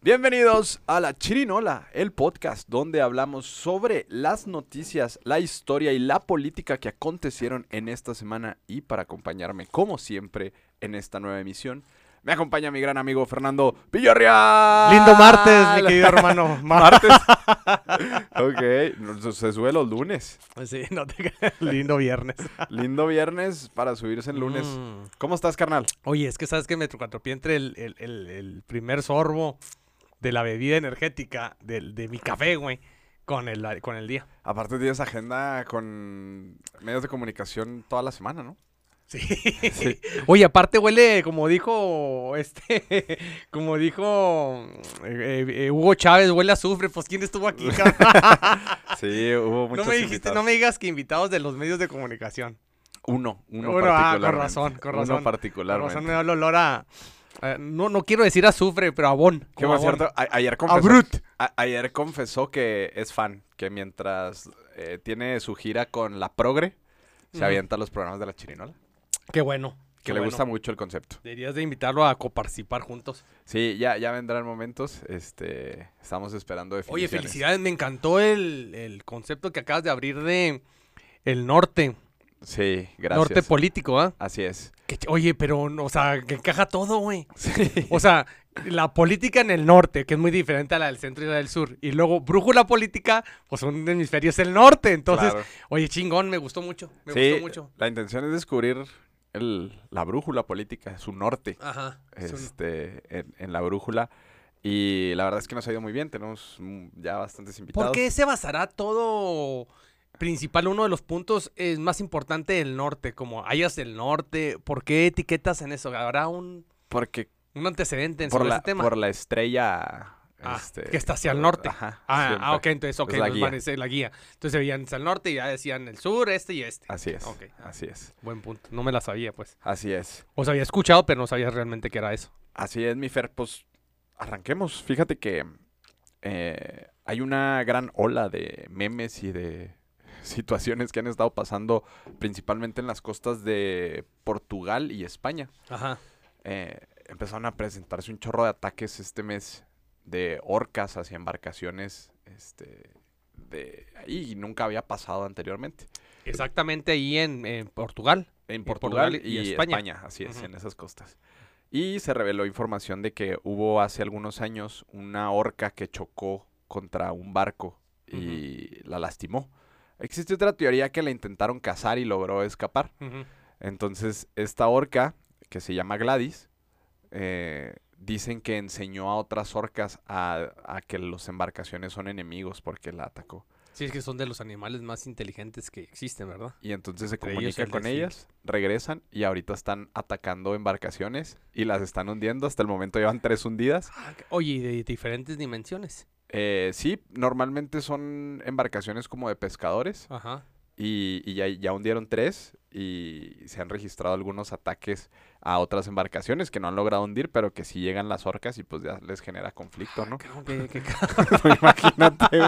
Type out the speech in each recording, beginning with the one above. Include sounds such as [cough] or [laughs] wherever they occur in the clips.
Bienvenidos a La Chirinola, el podcast donde hablamos sobre las noticias, la historia y la política que acontecieron en esta semana y para acompañarme como siempre en esta nueva emisión. Me acompaña mi gran amigo Fernando Villarreal. Lindo martes, mi querido [laughs] hermano. Martes. [laughs] ok, se sube los lunes. Sí, no te... [laughs] Lindo viernes. Lindo viernes para subirse el lunes. Mm. ¿Cómo estás, carnal? Oye, es que sabes que me trocatropié entre el, el- el- el primer sorbo de la bebida energética del, de mi café, güey, con el, con el día. Aparte tienes agenda con medios de comunicación toda la semana, ¿no? Sí. [laughs] Oye, aparte huele, como dijo este, [laughs] como dijo eh, eh, Hugo Chávez, huele a azufre. Pues quién estuvo aquí? [laughs] Sí, hubo muchos no me dijiste, invitados. no me digas que invitados de los medios de comunicación. Uno, uno, Uno, ah, con particularmente. razón, con razón. Uno Con particularmente. razón me da el olor a, a- no, no quiero decir azufre, pero a bon. Que por cierto, a- ayer confesó, a- ayer confesó que es fan, que mientras eh, tiene su gira con La Progre, se Ujú. avienta los programas de La Chirinola. Qué bueno. Que qué le bueno. gusta mucho el concepto. Deberías de invitarlo a coparticipar juntos. Sí, ya, ya vendrán momentos. Este, estamos esperando Oye, felicidades, me encantó el, el concepto que acabas de abrir de el norte. Sí, gracias. Norte político, ¿ah? Así es. Que Oye, pero, o sea, que encaja todo, güey. Sí. O sea, la política en el norte, que es muy diferente a la del centro y la del sur. Y luego, brújula política, pues un hemisferio es el norte. Entonces, Claro. oye, chingón, me gustó mucho. Me Sí, gustó mucho. la intención es descubrir el- la brújula política, su norte. Ajá. este, en, en la brújula. Y la verdad es que nos ha ido muy bien. Tenemos mm, ya bastantes invitados. ¿Por qué se basará todo principal? Uno de los puntos es más importante del norte, como hayas del norte. ¿Por qué etiquetas en eso? ¿Habrá un, Porque un antecedente en por sobre la, ese tema? por la estrella. Ah, este, que está hacia el norte. Ajá, Ah, ah, ok, entonces, ok, Es la nos guía. la guía. Entonces se veían hacia el norte y ya decían el sur, este y este. Así es. Ok. Así es. Buen punto. No me la sabía, pues. Así es. O sea, había escuchado, pero no sabía realmente que era eso. Así es, mi Fer. Pues arranquemos. Fíjate que eh, hay una gran ola de memes y de [laughs] situaciones que han estado pasando principalmente en las costas de Portugal y España. Ajá. eh, empezaron a presentarse un chorro de ataques este mes de orcas hacia embarcaciones este, de ahí y nunca había pasado anteriormente. Exactamente ahí en, en Portugal. En Portugal Portugal, y y, España. España. así es, en esas costas. Y se reveló información de que hubo hace algunos años una orca que chocó contra un barco y la lastimó. Existe otra teoría que la intentaron cazar y logró escapar. Entonces, esta orca, que se llama Gladys, eh, dicen que enseñó a otras orcas a, a que las embarcaciones son enemigos porque la atacó. Sí, es que son de los animales más inteligentes que existen, ¿verdad? Y entonces se Entre comunica con ellas, regresan y ahorita están atacando embarcaciones y las están hundiendo. Hasta el momento llevan tres hundidas. Oye, y de diferentes dimensiones. Eh, sí, normalmente son embarcaciones como de pescadores Ajá. y, y ya, ya hundieron tres y se han registrado algunos ataques a otras embarcaciones que no han logrado hundir, pero que sí llegan las orcas y pues ya les genera conflicto, ¿no? Qué- qué [laughs] Imagínate.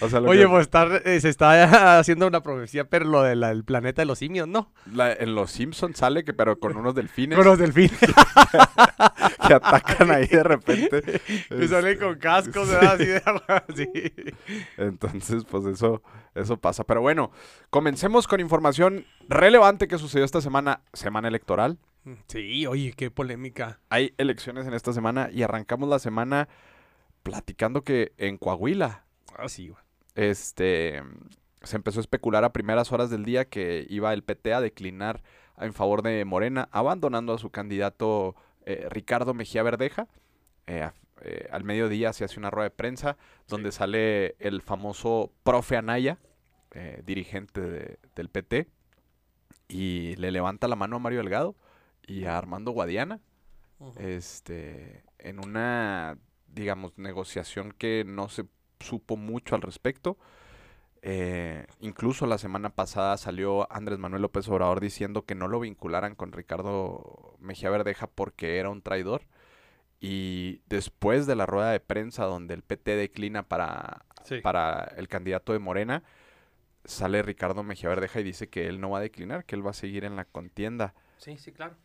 O sea, Oye, que- pues está, eh, se está [laughs] haciendo una profecía, pero lo del planeta de los simios, ¿no? la- en los Simpsons sale que pero con unos delfines Con los delfines. [laughs] que atacan ahí de repente. que salen Este, con cascos, ¿verdad? Así de así. Entonces, pues eso, eso pasa. Pero bueno, comencemos con información relevante que sucedió esta semana, semana electoral. Sí, oye, qué polémica. Hay elecciones en esta semana y arrancamos la semana platicando que en Coahuila, Ah, sí, güey. este, se empezó a especular a primeras horas del día que iba el PT a declinar en favor de Morena, abandonando a su candidato eh, Ricardo Mejía Verdeja. Eh, eh, al mediodía se hace una rueda de prensa donde sale el famoso profe Anaya, dirigente de- del PT, y le levanta la mano a Mario Delgado y a Armando Guadiana este, en una, digamos, negociación que no se supo mucho al respecto. Eh, incluso la semana pasada salió Andrés Manuel López Obrador diciendo que no lo vincularan con Ricardo Mejía Verdeja porque era un traidor. Y después de la rueda de prensa donde el PT declina para, Sí. para el candidato de Morena, sale Ricardo Mejía Verdeja y dice que él no va a declinar, que él va a seguir en la contienda. Sí, sí, claro.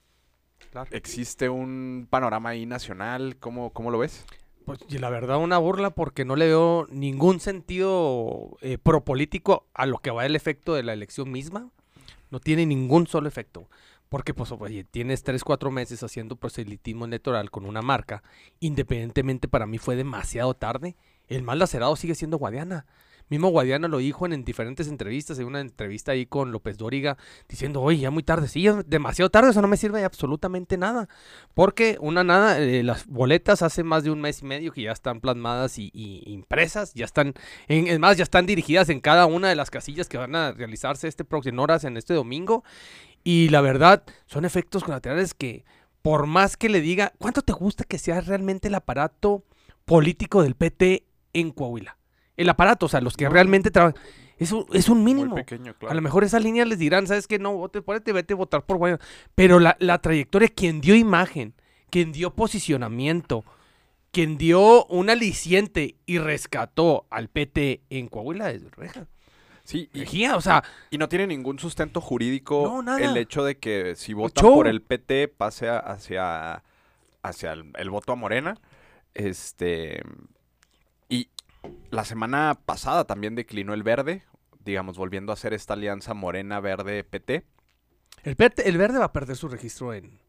Claro. ¿Existe un panorama ahí nacional? ¿Cómo, cómo lo ves? Pues y la verdad una burla porque no le veo ningún sentido eh, propolítico a lo que va el efecto de la elección misma. No tiene ningún solo efecto. Porque pues oye, tienes 3, 4 meses haciendo proselitismo electoral con una marca. Independientemente para mí fue demasiado tarde. El mal lacerado sigue siendo Guadiana. Mismo Guadiana lo dijo en, en diferentes entrevistas, en una entrevista ahí con López Dóriga, diciendo, oye, ya muy tarde, sí, ya demasiado tarde, eso no me sirve de absolutamente nada. Porque una nada, eh, las boletas hace más de un mes y medio que ya están plasmadas y, impresas, ya están, es más, ya están dirigidas en cada una de las casillas que van a realizarse este próximo horas en este domingo. Y la verdad, son efectos colaterales que, por más que le diga, ¿cuánto te gusta que sea realmente el aparato político del PT en Coahuila? El aparato, o sea, los que No. realmente trabajan. Es un, es un Muy mínimo. pequeño, claro. A lo mejor esa línea les dirán, ¿sabes qué? No, vote por este, vete a votar por Guayana. Pero la, la trayectoria, quien dio imagen, quien dio posicionamiento, quien dio un aliciente y rescató al PT en Coahuila es Reja. Sí, y, o sea, y no tiene ningún sustento jurídico No, el hecho de que si votan por el PT pase hacia, hacia el, el voto a Morena. Este. La semana pasada también declinó el verde, digamos, volviendo a hacer esta alianza Morena-Verde-PT. el, PT el verde va a perder su registro en...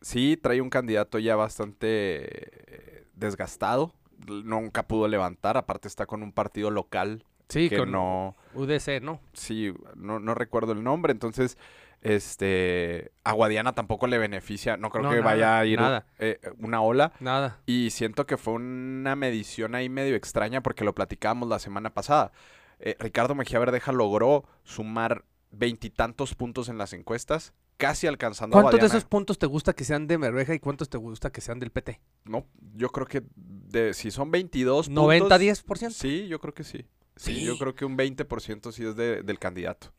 Sí, trae un candidato ya bastante eh, desgastado. Nunca pudo levantar, aparte está con un partido local Sí, que con no, UDC, ¿no? sí, no, no recuerdo el nombre, entonces, este, a Guadiana tampoco le beneficia, no creo No, que nada, vaya a ir nada. eh, una ola, Nada. y siento que fue una medición ahí medio extraña porque lo platicábamos la semana pasada. Eh, Ricardo Mejía Verdeja logró sumar veintitantos puntos en las encuestas, casi alcanzando a ¿Cuántos de esos puntos te gusta que sean de Merveja y cuántos te gusta que sean del PT? No, yo creo que de, si son 22 ¿90, puntos, 10%? Sí, yo creo que sí. Sí, Sí. yo creo que un 20% sí es de- del candidato.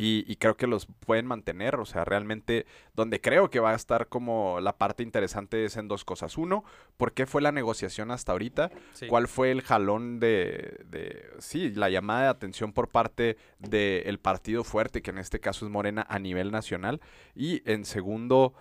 Y, y creo que los pueden mantener. O sea, realmente donde creo que va a estar como la parte interesante es en dos cosas. Uno, ¿por qué fue la negociación hasta ahorita? Sí. ¿Cuál fue el jalón de, de- sí, la llamada de atención por parte del partido fuerte, que en este caso es Morena a nivel nacional? Y en segundo,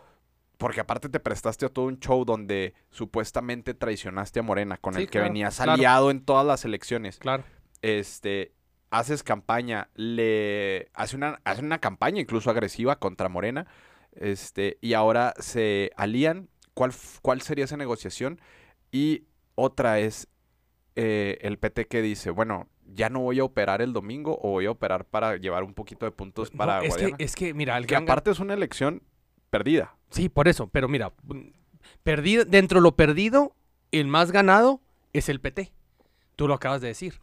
porque aparte te prestaste a todo un show donde supuestamente traicionaste a Morena, con Sí, el que claro, venías claro. aliado en todas las elecciones Claro. este, haces campaña, le hace una, hace una campaña incluso agresiva contra Morena, este, y ahora se alían. ¿Cuál, cuál sería esa negociación? Y otra es eh, el PT que dice, bueno, ya no voy a operar el domingo o voy a operar para llevar un poquito de puntos No, para es, que, es que, mira, el que aparte es una elección perdida. Sí, por eso, pero mira, mm, perdido, dentro de lo perdido, el más ganado es el PT. Tú lo acabas de decir.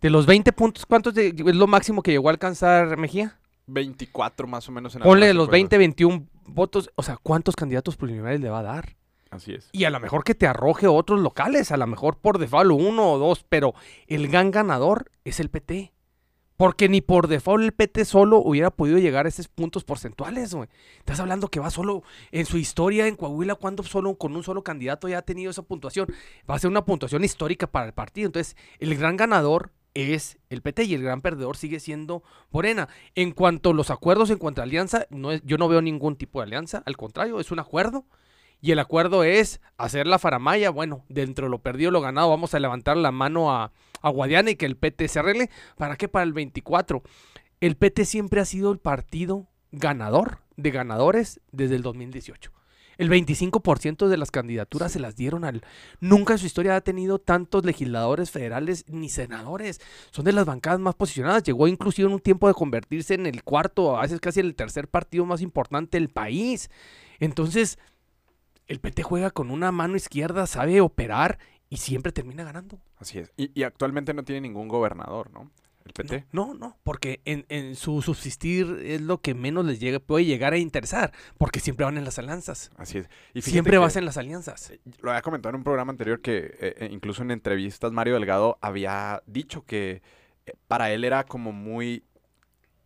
De los 20 puntos, ¿cuántos de- es lo máximo que llegó a alcanzar Mejía? 24 más o menos en Ponle de algunas los 20, encuestas. 21 votos. O sea, ¿cuántos candidatos preliminares le va a dar? Así es. Y a lo mejor que te arroje otros locales, a lo mejor por default uno o dos, pero el gran ganador es el PT. Porque ni por default el PT solo hubiera podido llegar a esos puntos porcentuales, güey. Estás hablando que va solo en su historia en Coahuila, cuando solo con un solo candidato ya ha tenido esa puntuación. Va a ser una puntuación histórica para el partido. Entonces, el gran ganador es el PT y el gran perdedor sigue siendo Morena. En cuanto a los acuerdos, en cuanto a alianza, no es- yo no veo ningún tipo de alianza. Al contrario, es un acuerdo. Y el acuerdo es hacer la faramaya. Bueno, dentro de lo perdido, lo ganado, vamos a levantar la mano a, a Guadiana y que el PT se arregle. ¿Para qué? Para el 24. El PT siempre ha sido el partido ganador de ganadores desde el 2018. El 25% de las candidaturas se las dieron al... Nunca en su historia ha tenido tantos legisladores federales ni senadores. Son de las bancadas más posicionadas. Llegó inclusive en un tiempo de convertirse en el cuarto, a veces casi el tercer partido más importante del país. Entonces, el PT juega con una mano izquierda, sabe operar y siempre termina ganando. Así es. Y, y actualmente no tiene ningún gobernador, ¿no? El PT. No, no, porque en, en su subsistir es lo que menos les llega, puede llegar a interesar, porque siempre van en las alianzas. Así es. Y Siempre vas en las alianzas. Lo había comentado en un programa anterior que eh, eh, incluso en entrevistas Mario Delgado había dicho que eh, para él era como muy...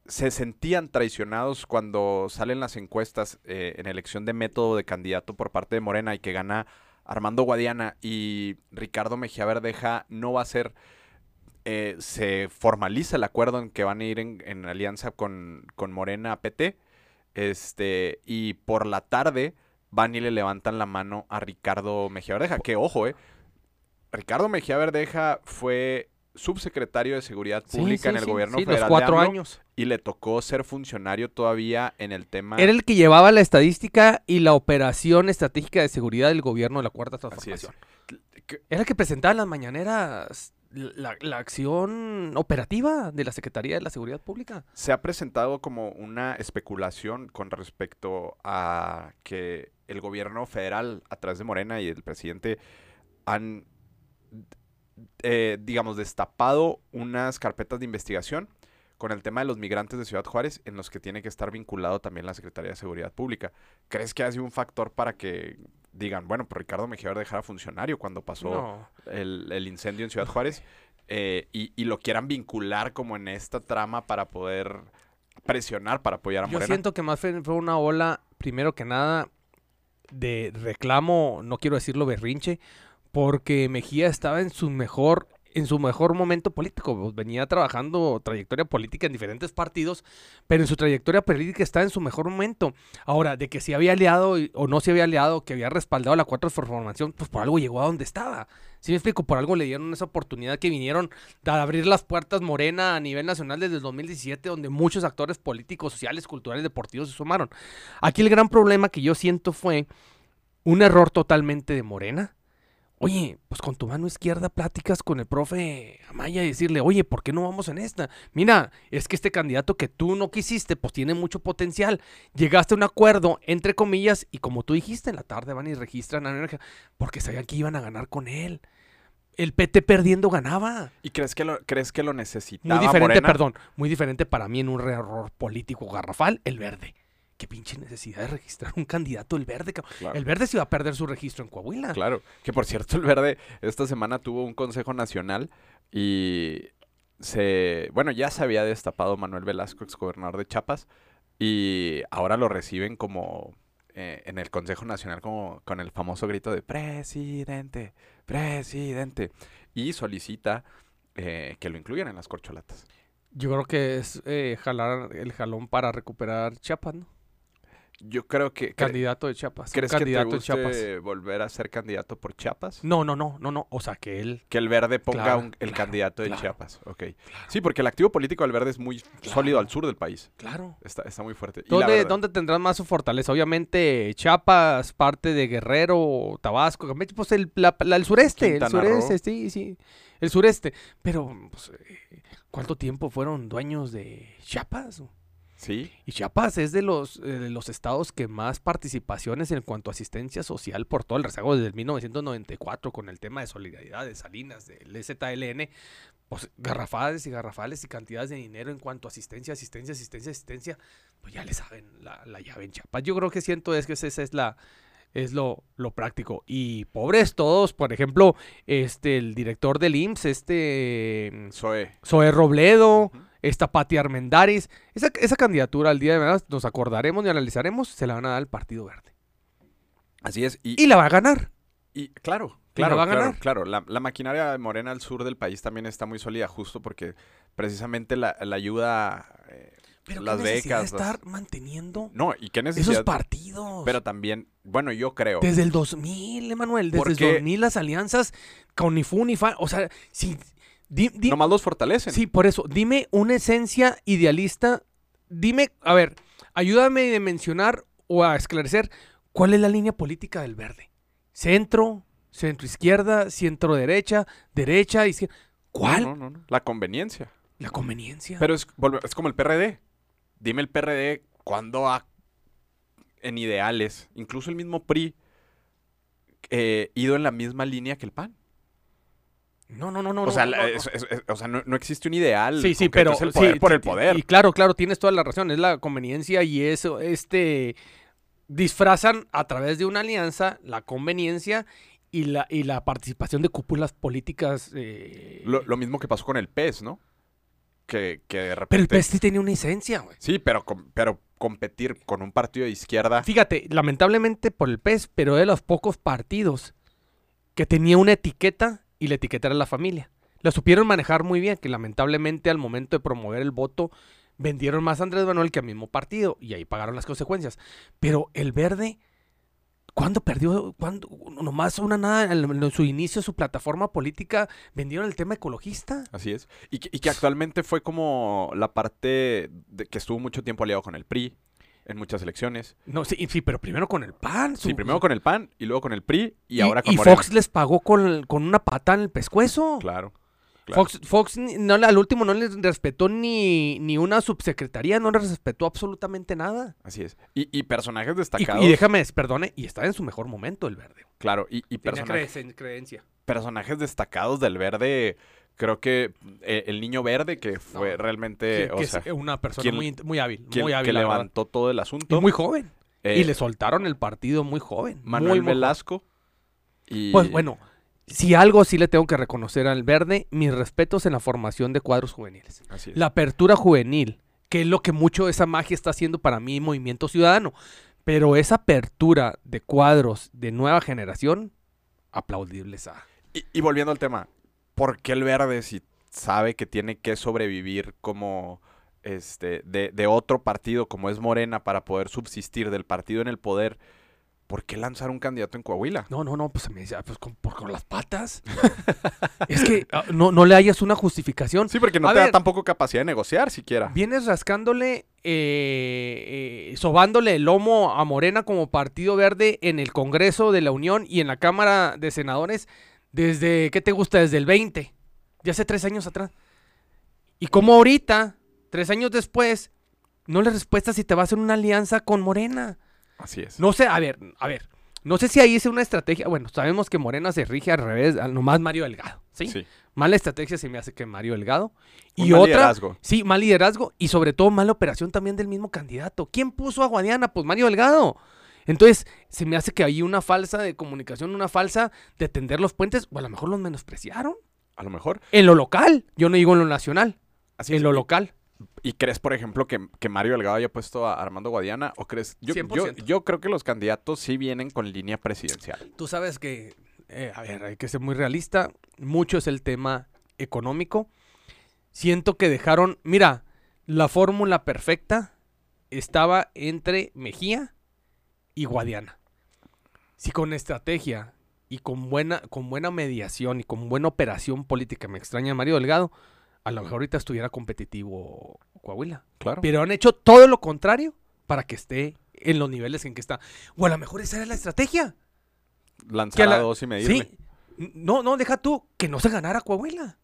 Se sentían traicionados cuando salen las encuestas eh, en elección de método de candidato por parte de Morena y que gana Armando Guadiana y Ricardo Mejía Verdeja no va a ser... eh, se formaliza el acuerdo en que van a ir en, en alianza con, con Morena PT. Este, y por la tarde van y le levantan la mano a Ricardo Mejía Verdeja. Que ojo, eh. Ricardo Mejía Verdeja fue subsecretario de Seguridad Pública sí, en el sí, gobierno federal los de cuatro AMLO, años. y le tocó ser funcionario todavía en el tema Era el que llevaba la estadística y la operación estratégica de seguridad del gobierno de la Cuarta. Transformación. Era el que presentaba en las mañaneras la, acción operativa de la Secretaría de la Seguridad Pública. se ha presentado como una especulación con respecto a que el gobierno federal, a través de Morena y el presidente, han, eh, digamos, destapado unas carpetas de investigación con el tema de los migrantes de Ciudad Juárez, en los que tiene que estar vinculado también la Secretaría de Seguridad Pública. ¿Crees que ha sido un factor para que digan, bueno, pues Ricardo Mejía Verdeja era funcionario cuando pasó No. el, el incendio en Ciudad Juárez eh, y, y lo quieran vincular como en esta trama para poder presionar para apoyar a Yo Morena. siento que más fue una ola, primero que nada, de reclamo, no quiero decirlo berrinche, porque Mejía estaba en su mejor, en su mejor momento político. pues, venía trabajando trayectoria política en diferentes partidos, pero en su trayectoria política está en su mejor momento. Ahora, de que se había aliado o no se había aliado, que había respaldado la cuarta transformación, pues por algo llegó a donde estaba. Si me explico, por algo le dieron esa oportunidad que vinieron a abrir las puertas Morena a nivel nacional desde el 2017, donde muchos actores políticos, sociales, culturales, deportivos se sumaron. Aquí el gran problema que yo siento fue un error totalmente de Morena. Oye, pues con tu mano izquierda pláticas con el profe Amaya y decirle, oye, ¿por qué no vamos en esta? Mira, es que este candidato que tú no quisiste, pues tiene mucho potencial. Llegaste a un acuerdo, entre comillas, y como tú dijiste, en la tarde van y registran a Energía, porque sabían que iban a ganar con él. El PT perdiendo ganaba. ¿Y crees que lo, crees que lo necesitaba Muy diferente, Morena? perdón, muy diferente para mí en un error político garrafal, el verde. Qué pinche necesidad de registrar un candidato el verde. Claro. El verde se iba a perder su registro en Coahuila. Claro, que por cierto el Verde esta semana tuvo un consejo nacional y se, bueno, ya se había destapado Manuel Velasco, exgobernador de Chiapas, y ahora lo reciben como eh, en el Consejo Nacional como con el famoso grito de presidente, presidente, y solicita eh, que lo incluyan en las corcholatas. Yo creo que es eh, jalar el jalón para recuperar Chiapas, ¿no? Yo creo que... Candidato de Chiapas. ¿Crees que te candidato de Chiapas. guste volver a ser candidato por Chiapas? No, no, no, no, no. O sea, que él. Que el verde ponga Claro, un- el claro, candidato de claro, Chiapas. Ok. Sí, porque el activo político del verde es muy sólido al sur del país. Claro. Está, está muy fuerte. Y la ¿Dónde, verdad- ¿Dónde tendrán más su fortaleza? Obviamente, Chiapas, parte de Guerrero, Tabasco, pues el, la- la- el sureste, el sureste, Roo. sí, sí, el sureste. Pero, pues, eh, ¿cuánto tiempo fueron dueños de Chiapas? Sí, Y Chiapas es de los, eh, de los estados que más participaciones en cuanto a asistencia social por todo el rezago desde el 1994 con el tema de solidaridad de Salinas, del ZLN, pues garrafales y garrafales y cantidades de dinero en cuanto a asistencia, asistencia, asistencia, asistencia, pues ya le saben la, la llave en Chiapas. Yo creo que siento es que esa es la es lo, lo práctico. Y pobres todos, por ejemplo, este el director del IMSS, este Zoe. Zoe Robledo. Esta Pati Armendaris. Esa, esa candidatura al día de mañana nos acordaremos y analizaremos, se la van a dar al Partido Verde. Así es. Y, Y la va a ganar. y claro, ¿Y la claro, va a ganar? claro. La, la maquinaria Morena al sur del país también está muy sólida, justo porque precisamente la, la ayuda... eh, Pero las qué necesidad becas, de las- estar manteniendo No, y qué esos necesidad... partidos. Pero también, bueno, yo creo... desde el 2000, Emanuel, desde el Porque- 2000 las alianzas con ni fu ni fa, o sea, si di- di- Nomás los fortalecen. Sí, por eso, dime una esencia idealista, dime, a ver, ayúdame a mencionar o a esclarecer cuál es la línea política del verde. Centro, centro izquierda, centro derecha, derecha, izquierda. ¿Cuál? No, no, no. La conveniencia. La conveniencia. Pero es, es como el PRD. Dime el PRD cuándo ha, en ideales, incluso el mismo PRI, eh, ido en la misma línea que el PAN. No, no, no, no. o sea, no, la- no, es- es- es- o sea, no, no existe un ideal. Sí, sí, pero es el poder sí, por el poder. Y claro, claro, tienes toda la razón, es la conveniencia y eso, este, disfrazan a través de una alianza la conveniencia y la, y la participación de cúpulas políticas. eh, Lo, lo mismo que pasó con el PES, ¿no? Que, que de repente... Pero el PES sí tenía una esencia, güey. Sí, pero, pero competir con un partido de izquierda... Fíjate, lamentablemente por el PES, pero de los pocos partidos que tenía una etiqueta y la etiqueta era la familia. La supieron manejar muy bien, que lamentablemente al momento de promover el voto vendieron más a Andrés Manuel que al mismo partido y ahí pagaron las consecuencias. Pero el verde, ¿Cuándo perdió? ¿Cuándo? Nomás una nada, en su inicio, su plataforma política, vendieron el tema ecologista. Así es. Y que, y que actualmente fue como la parte de que estuvo mucho tiempo aliado con el PRI en muchas elecciones. No, sí, sí, pero primero con el PAN. Sí, primero con el PAN y luego con el PRI y, y, ahora con y Morena. Fox les pagó con, con una pata en el pescuezo. Claro. claro. Fox, Fox no, al último no les respetó ni, ni una subsecretaría, no les respetó absolutamente nada. Así es. Y, y personajes destacados. y déjame, perdone, y está en su mejor momento el verde. Claro, y, y personajes, creen- creencia. personajes destacados del verde. Creo que eh, el niño verde, que fue No, realmente, que, o que sea, es una persona quien- muy, muy hábil, quien- muy hábil. que levantó todo el asunto. Y muy joven. Eh, y le soltaron el partido muy joven. Manuel muy. Velasco. Y, Pues bueno, si algo sí le tengo que reconocer al verde, mis respetos en la formación de cuadros juveniles. Así es. La apertura juvenil, que es lo que mucho esa magia está haciendo para mí Movimiento Ciudadano. Pero esa apertura de cuadros de nueva generación, aplaudibles a... Y, y volviendo al tema, ¿por qué el verde si sabe que tiene que sobrevivir como este de, de otro partido como es Morena para poder subsistir del partido en el poder? ¿Por qué lanzar un candidato en Coahuila? No, no, no, pues me decía, pues con, por- con las patas. es que ah, no, no le hayas una justificación. Sí, porque no A te da tampoco capacidad de negociar siquiera. Vienes rascándole, eh, eh, sobándole el lomo a Morena como Partido Verde en el Congreso de la Unión y en la Cámara de Senadores desde, ¿qué te gusta? Desde el 20, ya hace tres años atrás. Y como ahorita, tres años después, no le respuestas si te va a hacer una alianza con Morena. Así es. No sé, a ver, a ver. No sé si ahí es una estrategia. Bueno, sabemos que Morena se rige al revés, nomás Mario Delgado. ¿sí? Sí. Mala estrategia se me hace que Mario Delgado. Un Y mal otra, liderazgo. sí, mal liderazgo y sobre todo mala operación también del mismo candidato. ¿Quién puso a Guadiana? Pues Mario Delgado. Entonces, se me hace que hay una falsa de comunicación, una falsa de tender los puentes, o a lo mejor los menospreciaron. A lo mejor. En lo local, yo no digo en lo nacional, Así en es. lo local. ¿Y crees, por ejemplo, que, que Mario Delgado haya puesto a Armando Guadiana? ¿O crees? Yo, yo, 100%. yo creo que los candidatos sí vienen con línea presidencial. Tú sabes que, eh, a ver, hay que ser muy realista. Mucho es el tema económico. Siento que dejaron, mira, la fórmula perfecta estaba entre Mejía y Guadiana. Si con estrategia y con buena, con buena mediación y con buena operación política, me extraña Mario Delgado, a lo mejor ahorita estuviera competitivo Coahuila. Claro. Pero han hecho todo lo contrario para que esté en los niveles en que está. O a lo mejor esa era la estrategia. Lanzar a la- dos y medirle. Sí. No, no, deja tú que no se ganara Coahuila.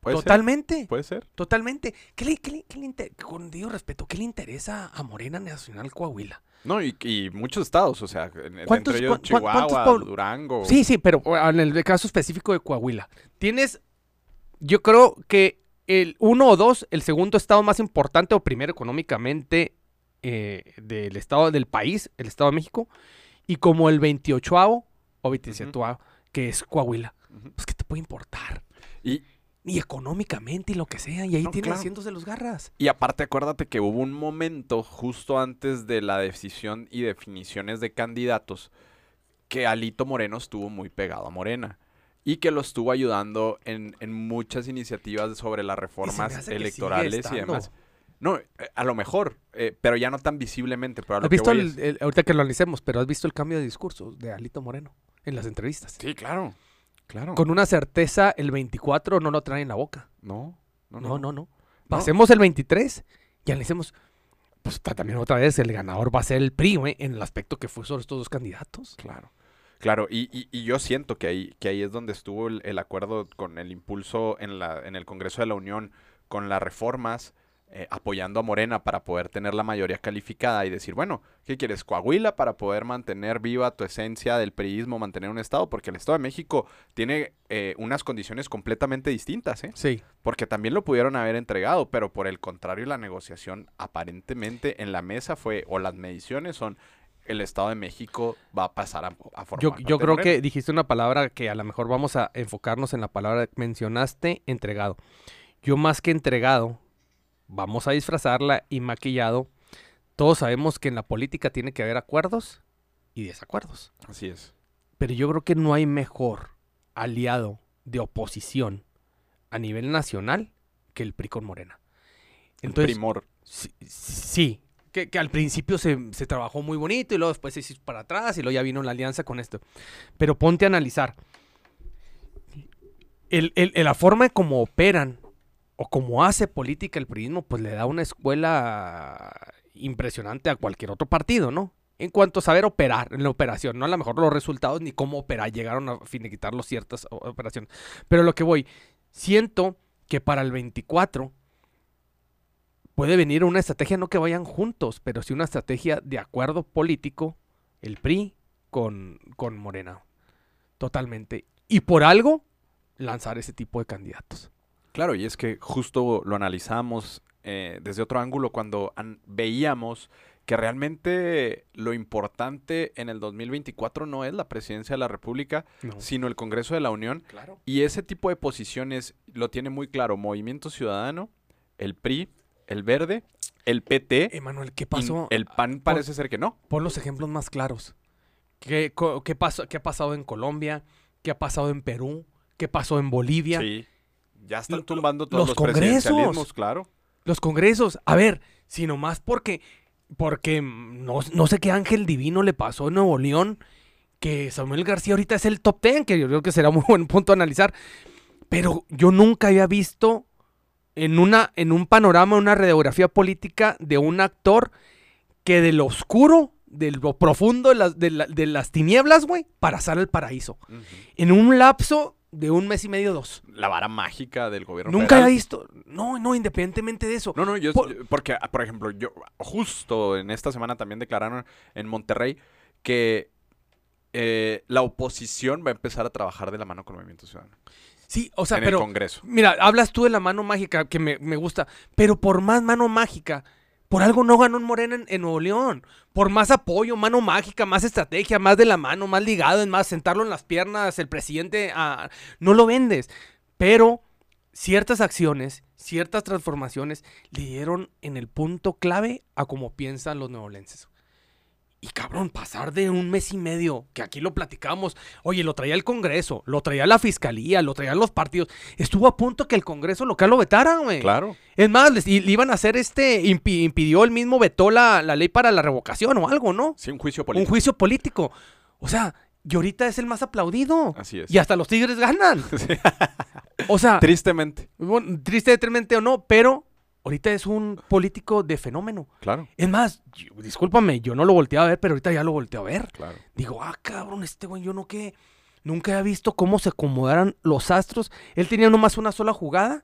¿Puede ser? Totalmente. Puede ser. Totalmente. ¿Qué le, qué le- qué le inter- con debido respeto, ¿qué le interesa a Morena Nacional Coahuila? No, y, y muchos estados, o sea, en- ¿Cuántos- entre ellos Chihuahua? Durango. Sí, sí, pero en el caso específico de Coahuila, tienes, yo creo que el uno o dos, el segundo estado más importante o primero económicamente eh, del estado del país, el estado de México, y como el 28 o 27 que es Coahuila. Pues, ¿qué te puede importar? Y, Y económicamente y lo que sea, y ahí No, tienen claro. haciéndose los garras. y aparte, acuérdate que hubo un momento justo antes de la decisión y definiciones de candidatos que Alito Moreno estuvo muy pegado a Morena. Y que lo estuvo ayudando en, en muchas iniciativas sobre las reformas electorales y demás. No, eh, a lo mejor, eh, pero ya no tan visiblemente. Pero a lo ¿Has que visto voy el, es- el- ahorita que lo analicemos, pero has visto el cambio de discurso de Alito Moreno en las entrevistas? Sí, claro. Claro. Con una certeza, el 24 no lo trae en la boca. No, no, No, no, no. No. Pasemos el 23 y analicemos. Pues ta- también otra vez el ganador va a ser el PRI, güey, en el aspecto que fue sobre estos dos candidatos. Claro. Claro, y, y- y yo siento que ahí, que ahí es donde estuvo el, el acuerdo con el impulso en, la, en el Congreso de la Unión con las reformas, eh, apoyando a Morena para poder tener la mayoría calificada y decir, bueno, ¿qué quieres? Coahuila para poder mantener viva tu esencia del priismo, mantener un Estado, porque el Estado de México tiene eh, unas condiciones completamente distintas, ¿eh? Sí. Porque también lo pudieron haber entregado, pero por el contrario, la negociación aparentemente en la mesa fue, o las mediciones son, el Estado de México va a pasar a, a formar Yo, parte yo creo que dijiste una palabra que a lo mejor vamos a enfocarnos en la palabra que mencionaste, entregado. Yo más que entregado, vamos a disfrazarla y maquillado. Todos sabemos que en la política tiene que haber acuerdos y desacuerdos. Así es. Pero yo creo que no hay mejor aliado de oposición a nivel nacional que el PRI con Morena. El Entonces, primor. sí, sí, Que, que al principio se, se trabajó muy bonito y luego después se hizo para atrás y luego ya vino la alianza con esto. Pero ponte a analizar. El, el- el- la forma de cómo operan o cómo hace política el priismo, pues le da una escuela impresionante a cualquier otro partido, ¿no? En cuanto a saber operar en la operación, no a lo mejor los resultados ni cómo operar, llegaron a finiquitar los ciertas operaciones. Pero lo que voy, siento que para el 24 puede venir una estrategia, no que vayan juntos, pero sí una estrategia de acuerdo político, el PRI con, con Morena. Totalmente. Y por algo, lanzar ese tipo de candidatos. Claro, y es que justo lo analizamos eh, desde otro ángulo cuando an- veíamos que realmente lo importante en el 2024 no es la presidencia de la República, No. sino el Congreso de la Unión. Claro. Y ese tipo de posiciones lo tiene muy claro Movimiento Ciudadano, el PRI, el Verde, el PT. Emanuel, ¿qué pasó? El PAN parece ser que no. Pon los ejemplos más claros. ¿Qué, co- qué pasó, ¿Qué ha pasado en Colombia? ¿Qué ha pasado en Perú? ¿Qué pasó en Bolivia? Sí. Ya están Lo- tumbando todos los los, congresos. claro. Los congresos. A ver, si nomás porque, porque no, no sé qué ángel divino le pasó en Nuevo León, que Samuel García ahorita es el top ten, que yo creo que será [laughs] muy buen punto a analizar. Pero yo nunca había visto en, una, en un panorama, una radiografía política de un actor que de lo oscuro, de lo profundo de la- de las tinieblas, güey, pasar al paraíso. En un lapso de un mes y medio, dos. La vara mágica del gobierno Nunca había visto. No, no, independientemente de eso. No, no, yo, Por- porque, por ejemplo, yo justo en esta semana también declararon en Monterrey que eh, la oposición va a empezar a trabajar de la mano con el Movimiento Ciudadano Sí, o sea, en pero. el Congreso. Mira, hablas tú de la mano mágica, que me, me gusta. Pero por más mano mágica, por algo no ganó en Morena en, en Nuevo León. Por más apoyo, mano mágica, más estrategia, más de la mano, más ligado, es más, sentarlo en las piernas, el presidente, ah, no lo vendes. Pero ciertas acciones, ciertas transformaciones le dieron en el punto clave a cómo piensan los neolenses. Y cabrón, pasar de un mes y medio, que aquí lo platicamos, oye, lo traía el Congreso, lo traía la Fiscalía, lo traían los partidos, estuvo a punto que el Congreso local lo vetara, güey. Claro. Es más, les, y- le iban a hacer este, impi- impidió el mismo, vetó la, la ley para la revocación o algo, ¿no? Sí, un juicio Un político. juicio político. O sea, y ahorita es el más aplaudido. Así es. Y hasta los Tigres ganan. [laughs] Sí. O sea, Tristemente. bueno, triste, tremendamente o no, pero ahorita es un político de fenómeno. Claro, Es más, yo- discúlpame, yo no lo volteé a ver, pero ahorita ya lo volteo a ver. claro. Digo, ah, cabrón, este güey, yo no que. Nunca había visto cómo se acomodaran los astros. Él tenía nomás una sola jugada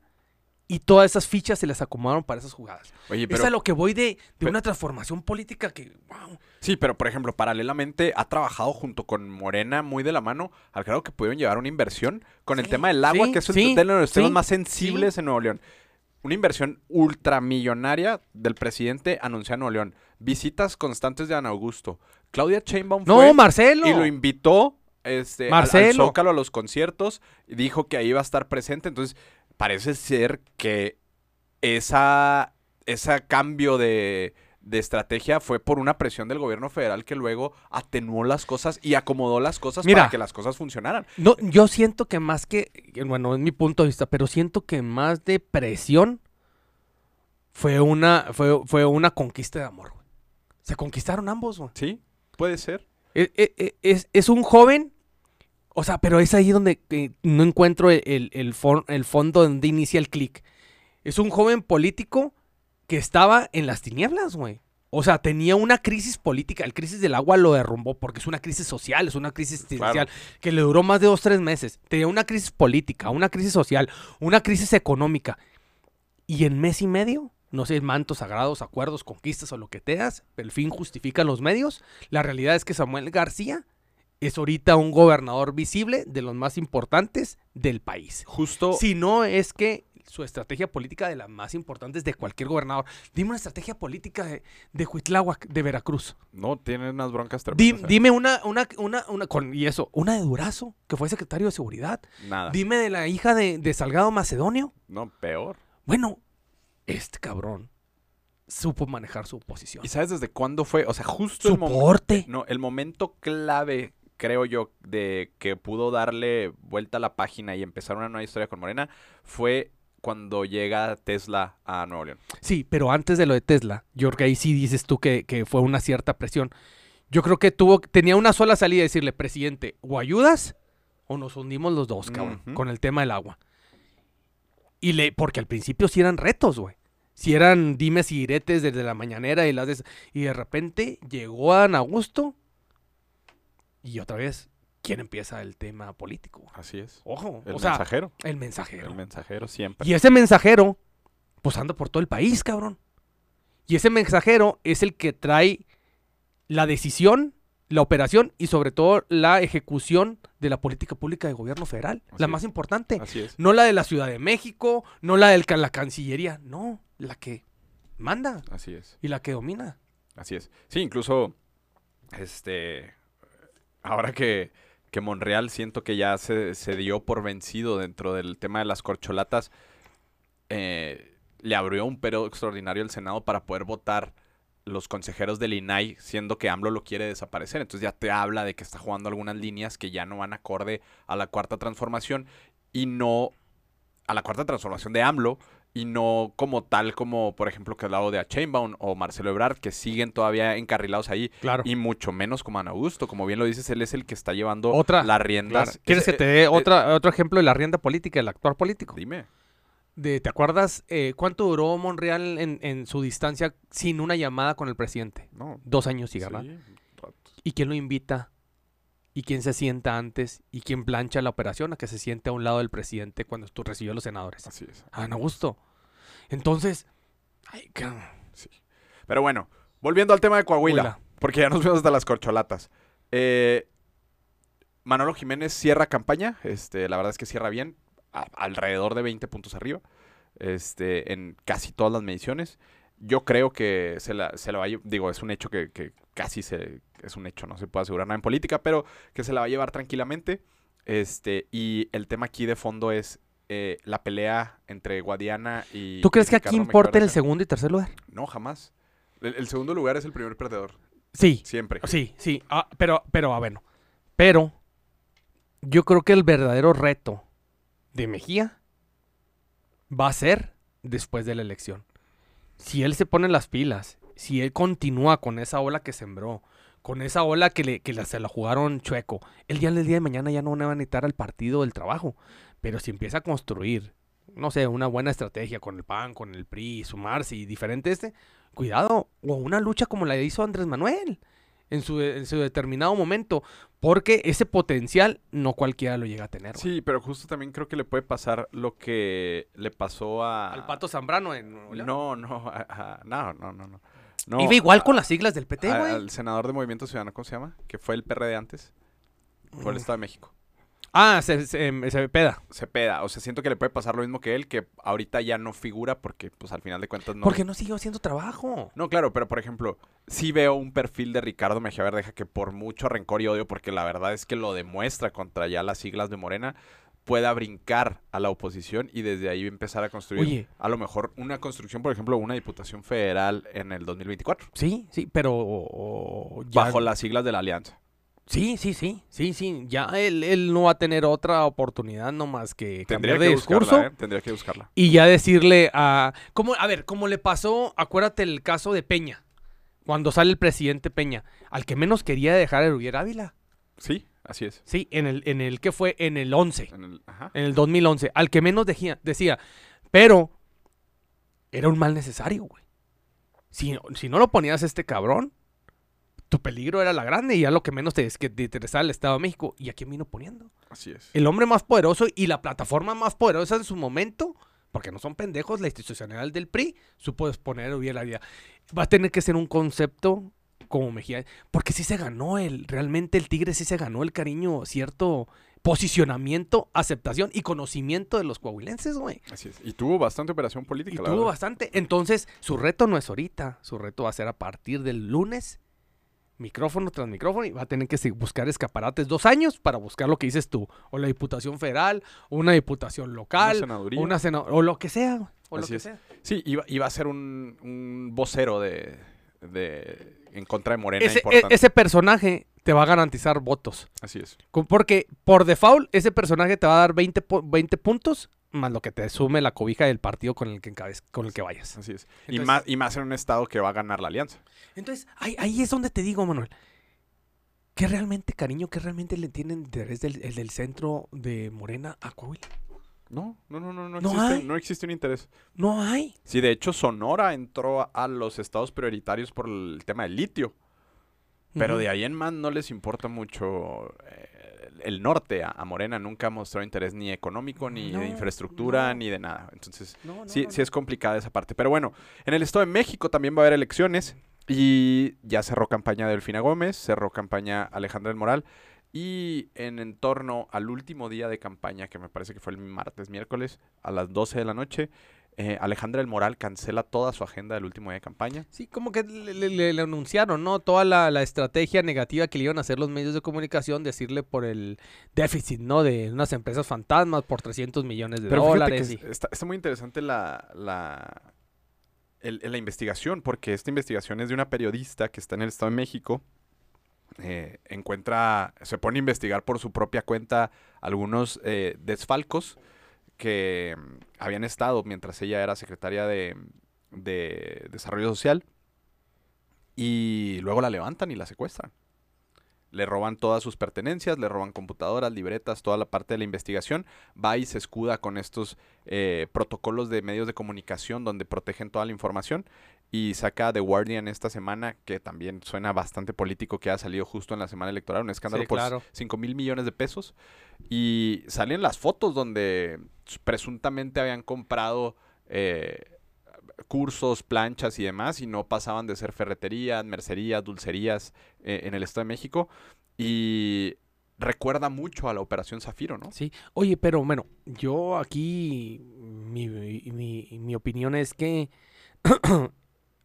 y todas esas fichas se les acomodaron para esas jugadas. Oye, es pero... a lo que voy de, de pero- una transformación política que, wow. Sí, pero por ejemplo, paralelamente ha trabajado junto con Morena muy de la mano al grado que pudieron llevar una inversión con el tema del agua, sí, que es sí, uno de los temas más sensibles en Nuevo León. Una inversión ultramillonaria del presidente anunciada en Nuevo León. Visitas constantes de Ana Augusto. Claudia Sheinbaum No, fue Marcelo. y lo invitó este, al- al, Marcelo. Zócalo a los conciertos. y Dijo que ahí iba a estar presente. Entonces, parece ser que esa, ese cambio de, de estrategia fue por una presión del gobierno federal que luego atenuó las cosas y acomodó las cosas Mira. para que las cosas funcionaran. No, yo siento que más que, bueno, es mi punto de vista, pero siento que más de presión fue una, fue, fue una conquista de amor, güey. Se conquistaron ambos, güey. ¿Sí? Puede ser. E- e- e- Es, es un joven, o sea, pero es ahí donde eh, no encuentro el, el, el fon- el fondo donde inicia el clic. Es un joven político que estaba en las tinieblas, güey. O sea, tenía una crisis política. El crisis del agua lo derrumbó porque es una crisis social, es una crisis existencial que le duró más de dos, tres meses. Tenía una crisis política, una crisis social, una crisis económica. Y en mes y medio, no sé, mantos sagrados, acuerdos, conquistas o lo que teas, el fin justifica los medios. La realidad es que Samuel García es ahorita un gobernador visible de los más importantes del país. Justo. Si no es que su estrategia política de las más importantes de cualquier gobernador. Dime una estrategia política de, de Huitláhuac, de Veracruz. No, tiene unas broncas tremendas. ¿eh? dime una, una, una, una, con, y eso, una de Durazo, que fue secretario de seguridad. Nada. Dime de la hija de, de Salgado Macedonio. No, peor. Bueno, este cabrón supo manejar su oposición. ¿Y sabes desde cuándo fue? O sea, justo el momento. No, el momento clave, creo yo, de que pudo darle vuelta a la página y empezar una nueva historia con Morena fue cuando llega Tesla a Nuevo León. Sí, pero antes de lo de Tesla, yo creo que ahí sí dices tú que, que fue una cierta presión. Yo creo que tuvo, tenía una sola salida, decirle, presidente, o ayudas o nos hundimos los dos, cabrón, con el tema del agua. Y le, porque al principio sí eran retos, güey. Sí eran dimes y diretes desde la mañanera y las de, y de repente llegó a Augusto y otra vez, ¿quién empieza el tema político? Así es. Ojo, El o sea, mensajero. el mensajero. El mensajero siempre. Y ese mensajero, pues anda por todo el país, cabrón. Y ese mensajero es el que trae la decisión, la operación y sobre todo la ejecución de la política pública de gobierno federal. Así la es. más importante. Así es. No la de la Ciudad de México, no la de la Cancillería, no, la que manda Así es. y la que domina. Así es. Sí, incluso, este, ahora que, que Monreal siento que ya se, se dio por vencido dentro del tema de las corcholatas, eh, le abrió un periodo extraordinario al Senado para poder votar los consejeros del INAI, siendo que AMLO lo quiere desaparecer. Entonces ya te habla de que está jugando algunas líneas que ya no van acorde a la cuarta transformación y no a la cuarta transformación de AMLO y no como tal como, por ejemplo, que al lado de a Chainbaum o Marcelo Ebrard, que siguen todavía encarrilados ahí, Claro. y mucho menos como Ana Augusto. Como bien lo dices, él es el que está llevando Otra, las riendas. Claro. ¿Quieres que te dé eh, otra, otro ejemplo de la rienda política, del actuar político? Dime. De, ¿Te acuerdas eh, cuánto duró Monreal en, en su distancia sin una llamada con el presidente? No. Dos años y sí. ¿Y quién lo invita? ¿Y quién se sienta antes? ¿Y quién plancha la operación a que se siente a un lado del presidente cuando tú recibió a los senadores? Así es. A Ana Augusto. Entonces, ay, cabrón. Pero bueno, volviendo al tema de Coahuila, Huila. porque ya nos vemos hasta las corcholatas. Eh, Manolo Jiménez cierra campaña, este, la verdad es que cierra bien, a- alrededor de 20 puntos arriba, este, en casi todas las mediciones. Yo creo que se la, se la va a lle- digo, es un hecho que, que casi se, es un hecho, no se puede asegurar nada en política, pero que se la va a llevar tranquilamente. Este, y el tema aquí de fondo es eh, la pelea entre Guadiana y. ¿Tú crees y que aquí importa el segundo y tercer lugar? No, jamás. El, el segundo lugar es el primer perdedor. Sí, Siempre. sí, sí. Ah, pero, pero, a bueno. Pero, yo creo que el verdadero reto de Mejía va a ser después de la elección. Si él se pone las pilas, si él continúa con esa ola que sembró, con esa ola que, le, que se la jugaron chueco, el día del día de mañana ya no van a necesitar al partido del trabajo. Pero si empieza a construir, no sé, una buena estrategia con el PAN, con el PRI, sumarse y diferente este, cuidado, o una lucha como la hizo Andrés Manuel en su, en su determinado momento, porque ese potencial no cualquiera lo llega a tener. güey. Sí, pero justo también creo que le puede pasar lo que le pasó a. Al Pato Zambrano en. No, no, a- a- no, no, no, no. No, Iba igual a- con las siglas del PT, güey. Al senador de Movimiento Ciudadano, ¿cómo se llama? Que fue el PRD antes, por el. Estado de México. Ah, se, se, em, se peda. Cepeda, o sea, siento que le puede pasar lo mismo que él, que ahorita ya no figura porque, pues, al final de cuentas no. Porque no siguió haciendo trabajo. No, claro, pero por ejemplo, sí veo un perfil de Ricardo Mejía Verdeja que por mucho rencor y odio, porque la verdad es que lo demuestra contra ya las siglas de Morena, pueda brincar a la oposición y desde ahí empezar a construir Oye. a lo mejor una construcción, por ejemplo, una diputación federal en el 2024, Sí, sí, pero ya- bajo las siglas de la alianza. Sí, sí, sí, sí, sí. Ya él, él no va a tener otra oportunidad no más que Tendría cambiar que de discurso. buscarla, ¿eh? Tendría que buscarla. Y ya decirle a... Como, a ver, como le pasó, acuérdate el caso de Peña. Cuando sale el presidente Peña. Al que menos quería dejar era Rubier Ávila. Sí, así es. Sí, en el, en el que fue en el 11. En el- ajá. En el 2011. Al que menos dejía- decía. Pero era un mal necesario, güey. Si, si no lo ponías a este cabrón, tu peligro era la grande y ya lo que menos te, es que te interesaba el Estado de México. ¿Y a quién vino poniendo? Así es. El hombre más poderoso y la plataforma más poderosa en su momento, porque no son pendejos, la institucional del PRI, supo exponer bien la vida. Va a tener que ser un concepto como Mejía, porque sí se ganó el, realmente el Tigre sí se ganó el cariño, cierto posicionamiento, aceptación y conocimiento de los coahuilenses, güey. Así es. Y tuvo bastante operación política, Y la tuvo verdad. bastante. Entonces, su reto no es ahorita, su reto va a ser a partir del lunes, micrófono tras micrófono, y va a tener que buscar escaparates dos años para buscar lo que dices tú, o la diputación federal, o una diputación local, Una senaduría. o una sena- o lo que sea, o lo que es. sea. Sí, iba, iba a ser un, un vocero de, de- en contra de Morena Ese, e- importante. ese personaje te va a garantizar votos. Así es. Porque por default, ese personaje te va a dar 20, pu- 20 puntos más lo que te sume la cobija del partido con el que, encabez- con el que vayas. Así es. y, Entonces- más, y más en un estado que va a ganar la alianza. Entonces, ahí, ahí es donde te digo, Manuel. ¿Qué realmente, cariño, qué realmente le tienen interés del, el del centro de Morena a Coahuila? No, no, no, no, no, No existe, no existe un interés. No hay. Sí, de hecho, Sonora entró a, los estados prioritarios por el tema del litio. Pero Ujú. de ahí en más no les importa mucho eh, el norte. A, a Morena nunca mostró interés ni económico, ni No, de infraestructura, no. ni de nada. Entonces, No, sí, sí es complicada esa parte. Pero bueno, en el Estado de México también va a haber elecciones. Y ya cerró campaña Delfina Gómez, cerró campaña Alejandra del Moral. Y en entorno al último día de campaña, que me parece que fue el martes, miércoles, a las 12 de la noche, eh, Alejandra del Moral cancela toda su agenda del último día de campaña. Sí, como que le, le- anunciaron, ¿no? Toda la, la estrategia negativa que le iban a hacer los medios de comunicación, decirle por el déficit, ¿no? De unas empresas fantasmas por 300 millones de Pero fíjate dólares. que y- es- está, está muy interesante la, la, el- la investigación, porque esta investigación es de una periodista que está en el Estado de México. eh, encuentra, se pone a investigar por su propia cuenta algunos eh, desfalcos que mm, habían estado mientras ella era secretaria de, de Desarrollo Social y luego la levantan y la secuestran. Le roban todas sus pertenencias, le roban computadoras, libretas, toda la parte de la investigación. Va y se escuda con estos eh, protocolos de medios de comunicación donde protegen toda la información. Y saca The Guardian esta semana, que también suena bastante político, que ha salido justo en la semana electoral, un escándalo Sí, por claro. 5 mil millones de pesos. Y salen las fotos donde presuntamente habían comprado eh, cursos, planchas y demás, y no pasaban de ser ferreterías, mercerías, dulcerías eh, en el Estado de México. Y recuerda mucho a la Operación Zafiro, ¿no? Sí, oye, pero bueno, yo aquí mi, mi- mi opinión es que [clears throat]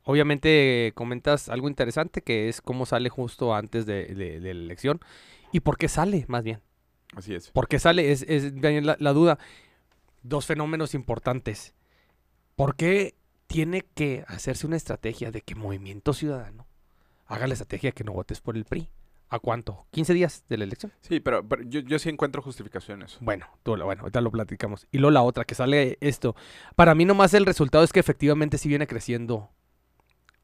obviamente comentas algo interesante que es cómo sale justo antes de, de- de la elección y por qué sale, más bien. Así es. ¿Por qué sale? Es, la, la duda. Dos fenómenos importantes. ¿Por qué tiene que hacerse una estrategia de que Movimiento Ciudadano haga la estrategia de que no votes por el PRI? ¿A cuánto? ¿15 días de la elección? Sí, pero, pero yo, yo sí encuentro justificaciones. Bueno, tú, lo- bueno, ahorita lo platicamos. Y luego la otra, que sale esto. Para mí nomás el resultado es que efectivamente sí viene creciendo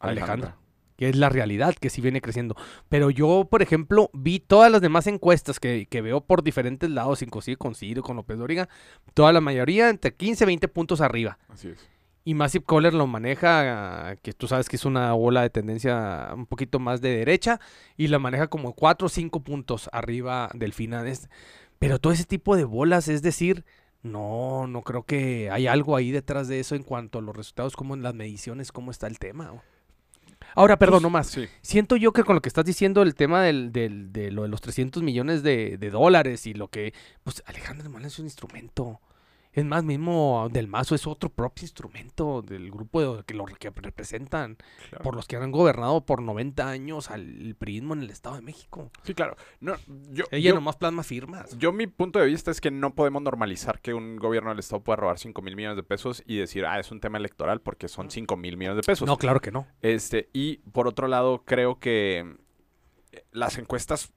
Alejandra. Que es la realidad, que sí viene creciendo. Pero yo, por ejemplo, vi todas las demás encuestas que, que veo por diferentes lados, inclusive con Ciro, con López Dóriga. Toda la mayoría entre 15 y 20 puntos arriba. Así es. Y Massive Caller lo maneja, que tú sabes que es una bola de tendencia un poquito más de derecha, y la maneja como 4 o 5 puntos arriba del final. Pero todo ese tipo de bolas, es decir, no, no creo que hay algo ahí detrás de eso en cuanto a los resultados, como en las mediciones, cómo está el tema. Ahora, perdón, Pues, no más. Sí. Siento yo que con lo que estás diciendo, el tema del, del- de lo de los 300 millones de, de dólares y lo que... Pues Alejandro Hermano es un instrumento. Es más, mismo Del Mazo es otro propio instrumento del grupo de- que lo que representan, Claro. por los que han gobernado por 90 años al prismo en el Estado de México. Sí, claro. No, yo, Ella yo- nomás plasma firmas. Yo mi punto de vista es que no podemos normalizar que un gobierno del Estado pueda robar 5 mil millones de pesos y decir, ah, es un tema electoral porque son 5 mil millones de pesos. No, claro que no. Este, y por otro lado, creo que las encuestas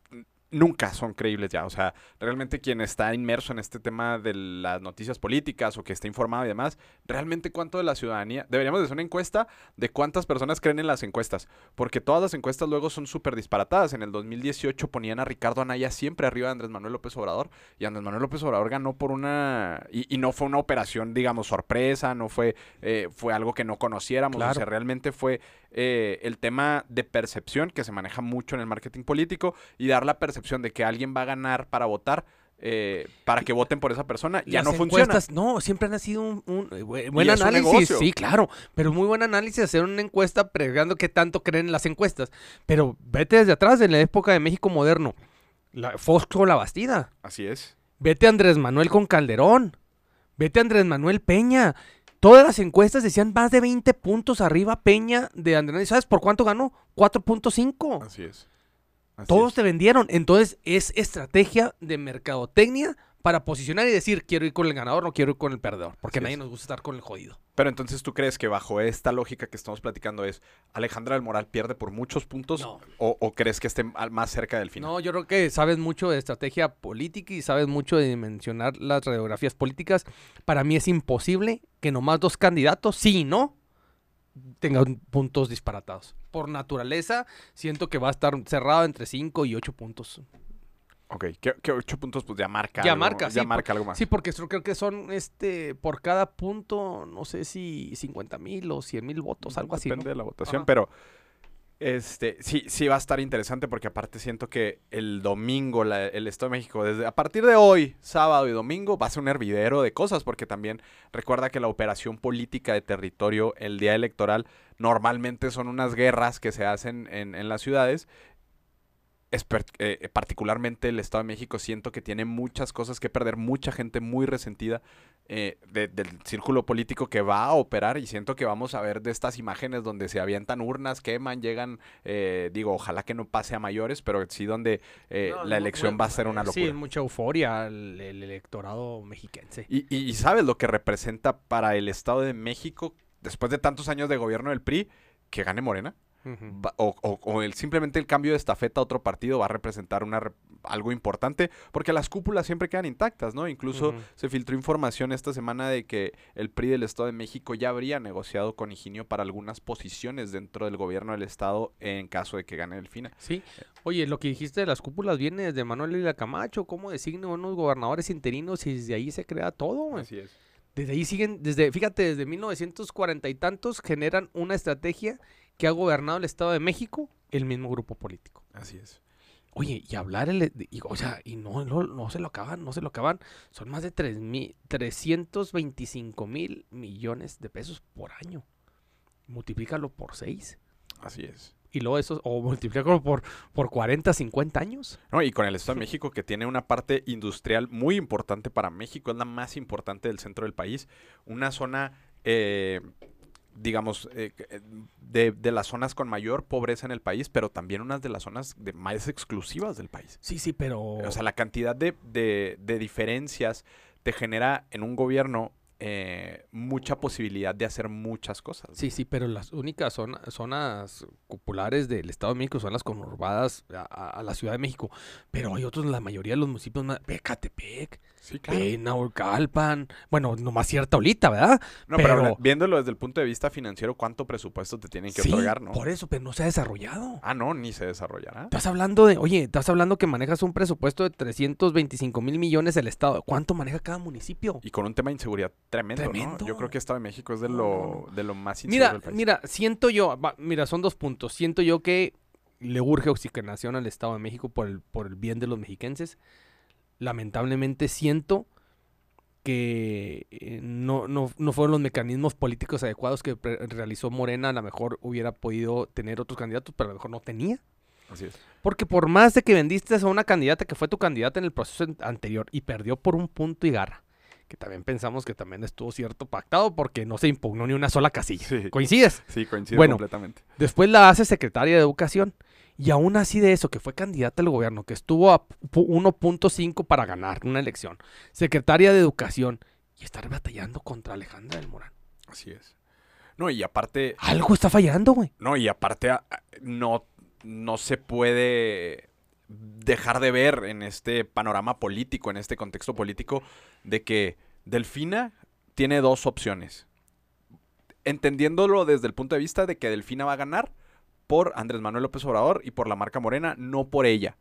nunca son creíbles ya. O sea, realmente quien está inmerso en este tema de las noticias políticas o que está informado y demás, realmente cuánto de la ciudadanía, deberíamos de hacer una encuesta de cuántas personas creen en las encuestas, porque todas las encuestas luego son súper disparatadas. En el 2018 ponían a Ricardo Anaya siempre arriba de Andrés Manuel López Obrador y Andrés Manuel López Obrador ganó por una, y, y no fue una operación, digamos, sorpresa, no fue, eh, fue algo que no conociéramos, o Claro. sea, realmente fue eh, el tema de percepción que se maneja mucho en el marketing político y dar la percepción de que alguien va a ganar para votar, eh, para que voten por esa persona, ya Las no funciona. No, siempre han sido un, un, eh, buen un análisis. Sí, claro. Pero muy buen análisis hacer una encuesta pregando qué tanto creen en las encuestas. Pero vete desde atrás, en la época de México moderno. La, Fosco La Bastida. Así es. Vete a Andrés Manuel con Calderón. Vete a Andrés Manuel Peña. Todas las encuestas decían más de 20 puntos arriba Peña de Andrés Manuel. ¿Sabes por cuánto ganó? 4.5. Así es. Así Todos es. te vendieron. Entonces es estrategia de mercadotecnia para posicionar y decir, quiero ir con el ganador, no quiero ir con el perdedor. Porque a nadie es. nos gusta estar con el jodido. Pero entonces tú crees que bajo esta lógica que estamos platicando es Alejandra del Moral pierde por muchos puntos No. o, o crees que esté más cerca del final? No, yo creo que sabes mucho de estrategia política y sabes mucho de dimensionar las radiografías políticas. Para mí es imposible que nomás dos candidatos, sí y no, tengan puntos disparatados. Por naturaleza, siento que va a estar cerrado entre 5 y 8 puntos. Ok, que, que ocho puntos pues ya marca Ya algo, marca, ya sí, marca algo más. Sí, porque creo que son, este, por cada punto, no sé si 50 mil o 100 mil votos, algo así. Depende de la votación, Ajá. pero este sí, sí va a estar interesante porque aparte siento que el domingo la- el Estado de México, desde a partir de hoy, sábado y domingo, va a ser un hervidero de cosas porque también recuerda que la operación política de territorio el día electoral normalmente son unas guerras que se hacen en, en las ciudades. Eh, particularmente el Estado de México siento que tiene muchas cosas que perder, mucha gente muy resentida eh, de- del círculo político que va a operar y siento que vamos a ver de estas imágenes donde se avientan urnas, queman, llegan, eh, digo, ojalá que no pase a mayores, pero sí donde eh, No, la no, elección bueno, va a ser una locura. Sí, mucha euforia el, el electorado mexiquense. Y, y- y sabes lo que representa para el Estado de México, después de tantos años de gobierno del PRI, que gane Morena. Va- o, o- o el, simplemente el cambio de estafeta a otro partido va a representar una algo importante, porque las cúpulas siempre quedan intactas, ¿no? Incluso se filtró información esta semana de que el PRI del Estado de México ya habría negociado con Higinio para algunas posiciones dentro del gobierno del Estado en caso de que gane Delfina. Sí. Oye, lo que dijiste de las cúpulas viene desde Manuel Lila Camacho, cómo designa unos gobernadores interinos y desde ahí se crea todo. Así es. Desde ahí siguen, desde, fíjate, desde 1940 y tantos generan una estrategia que ha gobernado el Estado de México el mismo grupo político. Así es. Oye, y hablar, el, y, o sea, y no, no, no se lo acaban, no se lo acaban. Son más de tres mil, 325 mil millones de pesos por año. Multiplícalo por 6. Así es. Y luego eso, o multiplícalo por, por 40, 50 años. No, y con el Estado de México, que tiene una parte industrial muy importante para México, es la más importante del centro del país. Una zona, eh, digamos, eh, eh, de, de las zonas con mayor pobreza en el país, pero también unas de las zonas de más exclusivas del país. Sí, sí, pero... O sea, la cantidad de, de- de diferencias te genera en un gobierno eh, mucha posibilidad de hacer muchas cosas. Sí, sí, pero las únicas zona- zonas populares del Estado de México son las conurbadas a, a- a la Ciudad de México. Pero hay otros, la mayoría de los municipios, más, Pecatepec, Sí, Penaulcalpan, bueno, nomás cierta ahorita, ¿verdad? No, pero, pero- viéndolo desde el punto de vista financiero, ¿cuánto presupuesto te tienen que sí, otorgar, no? por eso, pero no se ha desarrollado. Ah, no, ni se desarrollará. Estás hablando de, oye, estás hablando que manejas un presupuesto de 325 mil millones el Estado. ¿Cuánto maneja cada municipio? Y con un tema de inseguridad tremendo. Yo creo que Estado de México es de lo, de lo más Mira, del país. mira, siento yo, va, mira, son dos puntos. Siento yo que le urge oxigenación al Estado de México por el, por el bien de los mexiquenses. Lamentablemente siento que eh, no, no, no fueron los mecanismos políticos adecuados que realizó Morena. A lo mejor hubiera podido tener otros candidatos, pero a lo mejor no tenía. Así es. Porque por más de que vendiste a una candidata que fue tu candidata en el proceso anterior y perdió por un punto y garra, que también pensamos que también estuvo cierto pactado porque no se impugnó ni una sola casilla. Sí. ¿Coincides? Sí, coincido Bueno. completamente. Después la hace secretaria de Educación. Y aún así de eso, que fue candidata al gobierno, que estuvo a pu- 1.5 para ganar una elección, secretaria de Educación, y estar batallando contra Alejandra del Morán. Así es. No, y aparte, Algo está fallando, güey. no, y aparte no, no se puede dejar de ver en este panorama político, en este contexto político, de que Delfina tiene dos opciones. Entendiéndolo desde el punto de vista de que Delfina va a ganar por Andrés Manuel López Obrador y por la marca Morena, no por ella.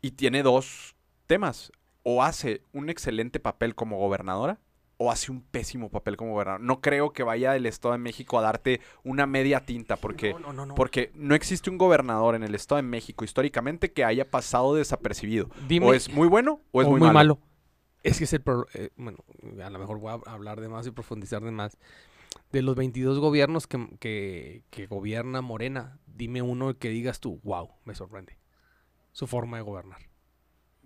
Y tiene dos temas. O hace un excelente papel como gobernadora o hace un pésimo papel como gobernador. No creo que vaya el Estado de México a darte una media tinta porque no, no, no, no. porque no existe un gobernador en el Estado de México históricamente que haya pasado desapercibido. Dime, o es muy bueno o es o muy, malo. Es que es el... pro- eh, bueno, a lo mejor voy a hablar de más y profundizar de más. De los 22 gobiernos que, que, que gobierna Morena, dime uno que digas tú, wow, me sorprende. Su forma de gobernar.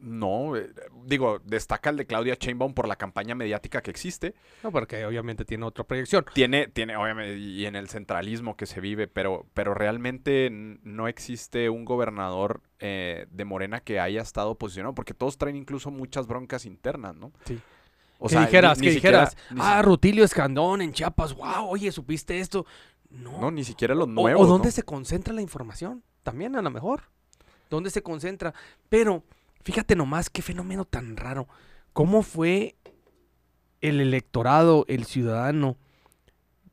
No, eh, digo, destaca el de Claudia Sheinbaum por la campaña mediática que existe. No, porque obviamente tiene otra proyección. Tiene, tiene, obviamente, y en el centralismo que se vive, pero, pero realmente no existe un gobernador eh, de Morena que haya estado posicionado, porque todos traen incluso muchas broncas internas, ¿no? Sí. O que sea, dijeras, ni que siquiera- dijeras, ni ah, Rutilio Escandón en Chiapas, wow, oye, ¿supiste esto? No. No, ni siquiera los O- nuevos. O, dónde ¿no? se concentra la información, también a lo mejor. ¿Dónde se concentra? Pero fíjate nomás qué fenómeno tan raro. ¿Cómo fue el electorado, el ciudadano,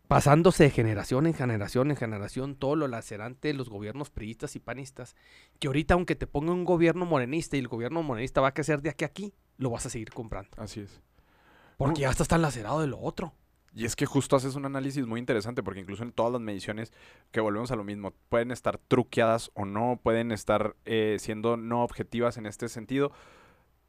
pasándose de generación en generación en generación, todo lo lacerante de los gobiernos priistas y panistas, que ahorita aunque te ponga un gobierno morenista y el gobierno morenista va a crecer de aquí a aquí, lo vas a seguir comprando. Así es. Porque No. ya estás tan lacerado de lo otro. Y es que justo haces un análisis muy interesante, porque incluso en todas las mediciones, que volvemos a lo mismo, pueden estar truqueadas o no, pueden estar eh, siendo no objetivas en este sentido.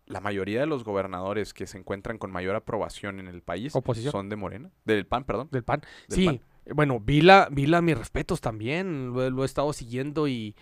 La mayoría de los gobernadores que se encuentran con mayor aprobación en el país Oposición. son de Morena, del PAN, perdón. Del PAN. Del sí, PAN. bueno, Vila, Vila, mis respetos también, lo he estado siguiendo y...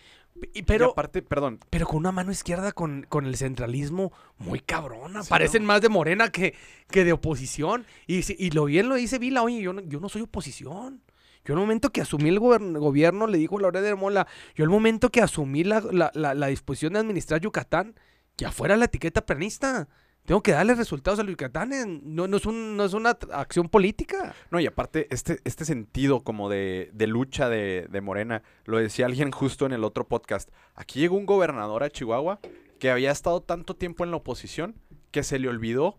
y- Y pero, aparte, perdón, pero con una mano izquierda con, con el centralismo muy cabrona. Sí, Parecen no. más de Morena que, que de oposición. Y, si- y lo bien lo dice Vila, oye, yo no, yo no soy oposición. Yo el momento que asumí el gobierno, le dijo Laura de Mola, yo el momento que asumí la, la- la- la disposición de administrar Yucatán, ya fuera la etiqueta peronista. Tengo que darle resultados a los yucatanes. No, no, es, un, no es una acción política. No, y aparte, este, este sentido como de, de lucha de, de Morena, lo decía alguien justo en el otro podcast. Aquí llegó un gobernador a Chihuahua que había estado tanto tiempo en la oposición que se le olvidó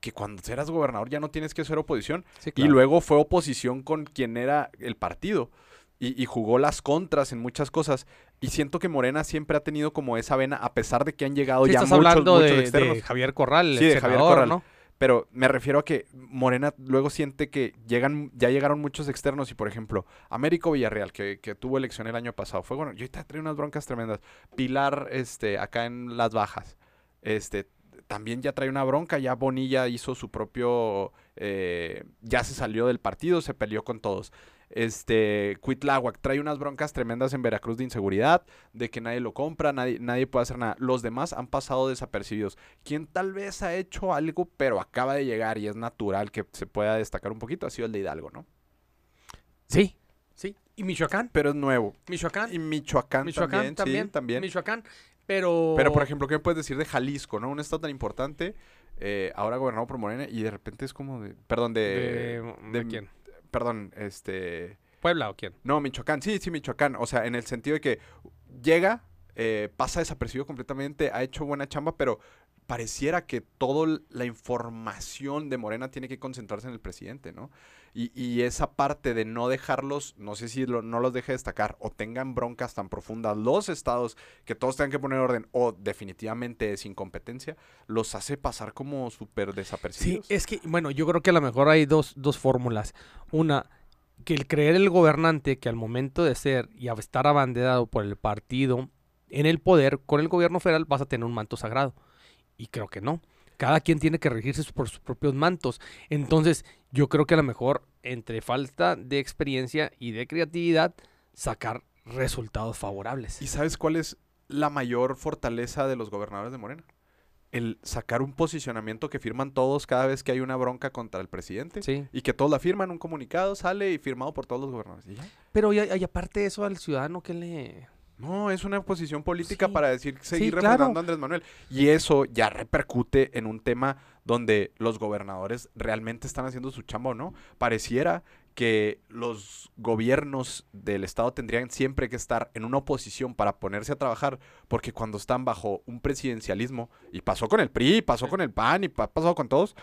que cuando eras gobernador ya no tienes que ser oposición. Y luego fue oposición con quien era el partido. Y, y jugó las contras en muchas cosas. Y siento que Morena siempre ha tenido como esa vena, a pesar de que han llegado Sí, ya estás muchos, hablando muchos de, externos. de Javier Corral, el Sí, de Javier Corral. ¿no? Pero me refiero a que Morena luego siente que llegan, ya llegaron muchos externos y, por ejemplo, Américo Villarreal, que, que tuvo elección el año pasado, fue bueno, yo trae unas broncas tremendas. Pilar, este, acá en Las Bajas, este, también ya trae una bronca, ya Bonilla hizo su propio, eh, ya se salió del partido, se peleó con todos. Este, Cuitláhuac trae unas broncas tremendas en Veracruz de inseguridad, de que nadie lo compra, nadie, nadie puede hacer nada. Los demás han pasado desapercibidos. Quien tal vez ha hecho algo, pero acaba de llegar y es natural que se pueda destacar un poquito, ha sido el de Hidalgo, ¿no? Sí, sí. ¿Y Michoacán? Pero es nuevo. Michoacán. Y Michoacán, Michoacán también, también. sí, también. Michoacán. Pero. Pero, por ejemplo, ¿qué me puedes decir de Jalisco, no? Un estado tan importante, eh, ahora gobernado por Morena, y de repente es como de... Perdón, de... ¿De, de quién? Perdón, este... ¿Puebla o quién? No, Michoacán, sí, sí, Michoacán. O sea, en el sentido de que llega, eh, pasa desapercibido completamente, ha hecho buena chamba, pero pareciera que toda la información de Morena tiene que concentrarse en el presidente, ¿no? Y, y esa parte de no dejarlos, no sé si lo- no los deje destacar o tengan broncas tan profundas los estados que todos tengan que poner orden o definitivamente es incompetencia, los hace pasar como súper Sí, desapercibidos. es que, bueno, yo creo que a lo mejor hay dos, dos fórmulas. Una, que el creer el gobernante que al momento de ser y estar abanderado por el partido en el poder, con el gobierno federal vas a tener un manto sagrado. Y creo que no. Cada quien tiene que regirse por sus propios mantos. Entonces, yo creo que a lo mejor, entre falta de experiencia y de creatividad, sacar resultados favorables. ¿Y sabes cuál es la mayor fortaleza de los gobernadores de Morena? El sacar un posicionamiento que firman todos cada vez que hay una bronca contra el presidente. Sí. Y que todos la firman, un comunicado sale y firmado por todos los gobernadores. Pero y, y aparte de eso, al ciudadano que le... No, es una posición política Sí, para decir, seguir refrendando a Andrés Manuel. Y eso ya repercute en un tema donde los gobernadores realmente están haciendo su chamba o no. Pareciera que los gobiernos del Estado tendrían siempre que estar en una oposición para ponerse a trabajar, porque cuando están bajo un presidencialismo, y pasó con el PRI, pasó Sí. con el PAN, y ha pasado con todos,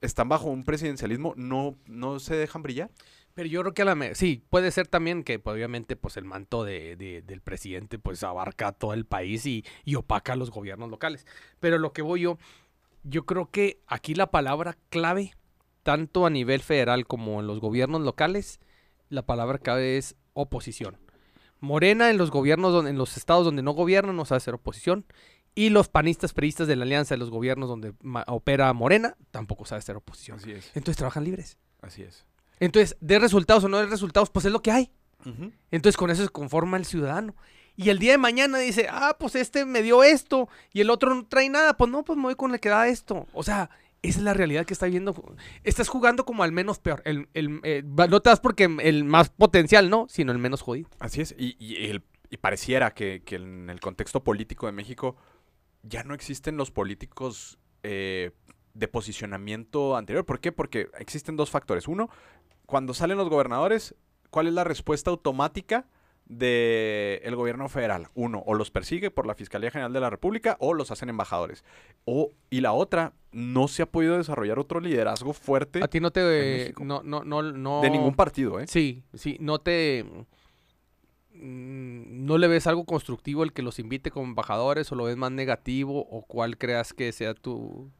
están bajo un presidencialismo, no, no se dejan brillar. Pero yo creo que a la me- sí, puede ser también que pues, obviamente pues el manto de, de- del presidente pues abarca todo el país y, y opaca a los gobiernos locales. Pero lo que voy yo, yo creo que aquí la palabra clave, tanto a nivel federal como en los gobiernos locales, la palabra clave es oposición. Morena en los gobiernos, donde, en los estados donde no gobiernan, no sabe hacer oposición. Y los panistas, peristas de la alianza de los gobiernos donde opera Morena, tampoco sabe hacer oposición. Así es, Entonces trabajan libres. así es. Entonces, de resultados o no de resultados, pues es lo que hay. Entonces con eso se conforma el ciudadano. Y el día de mañana dice, ah, pues este me dio esto y el otro no trae nada. Pues no, pues me voy con el que da esto. O sea, esa es la realidad que está viendo. Estás jugando como al menos peor. El, el, eh, no te das porque el más potencial, no, sino el menos jodido. Así es, y, y el- y pareciera que, que en el contexto político de México ya no existen los políticos eh, de posicionamiento anterior. ¿Por qué? Porque existen dos factores. Uno, cuando salen los gobernadores, ¿cuál es la respuesta automática del gobierno federal? Uno, o los persigue por la Fiscalía General de la República o los hacen embajadores. O, y la otra, no se ha podido desarrollar otro liderazgo fuerte A ti no te... México. No, no, no, no... de ningún partido, ¿eh? Sí, sí, no te... mm, ¿No le ves algo constructivo el que los invite como embajadores o lo ves más negativo o cuál creas que sea tu,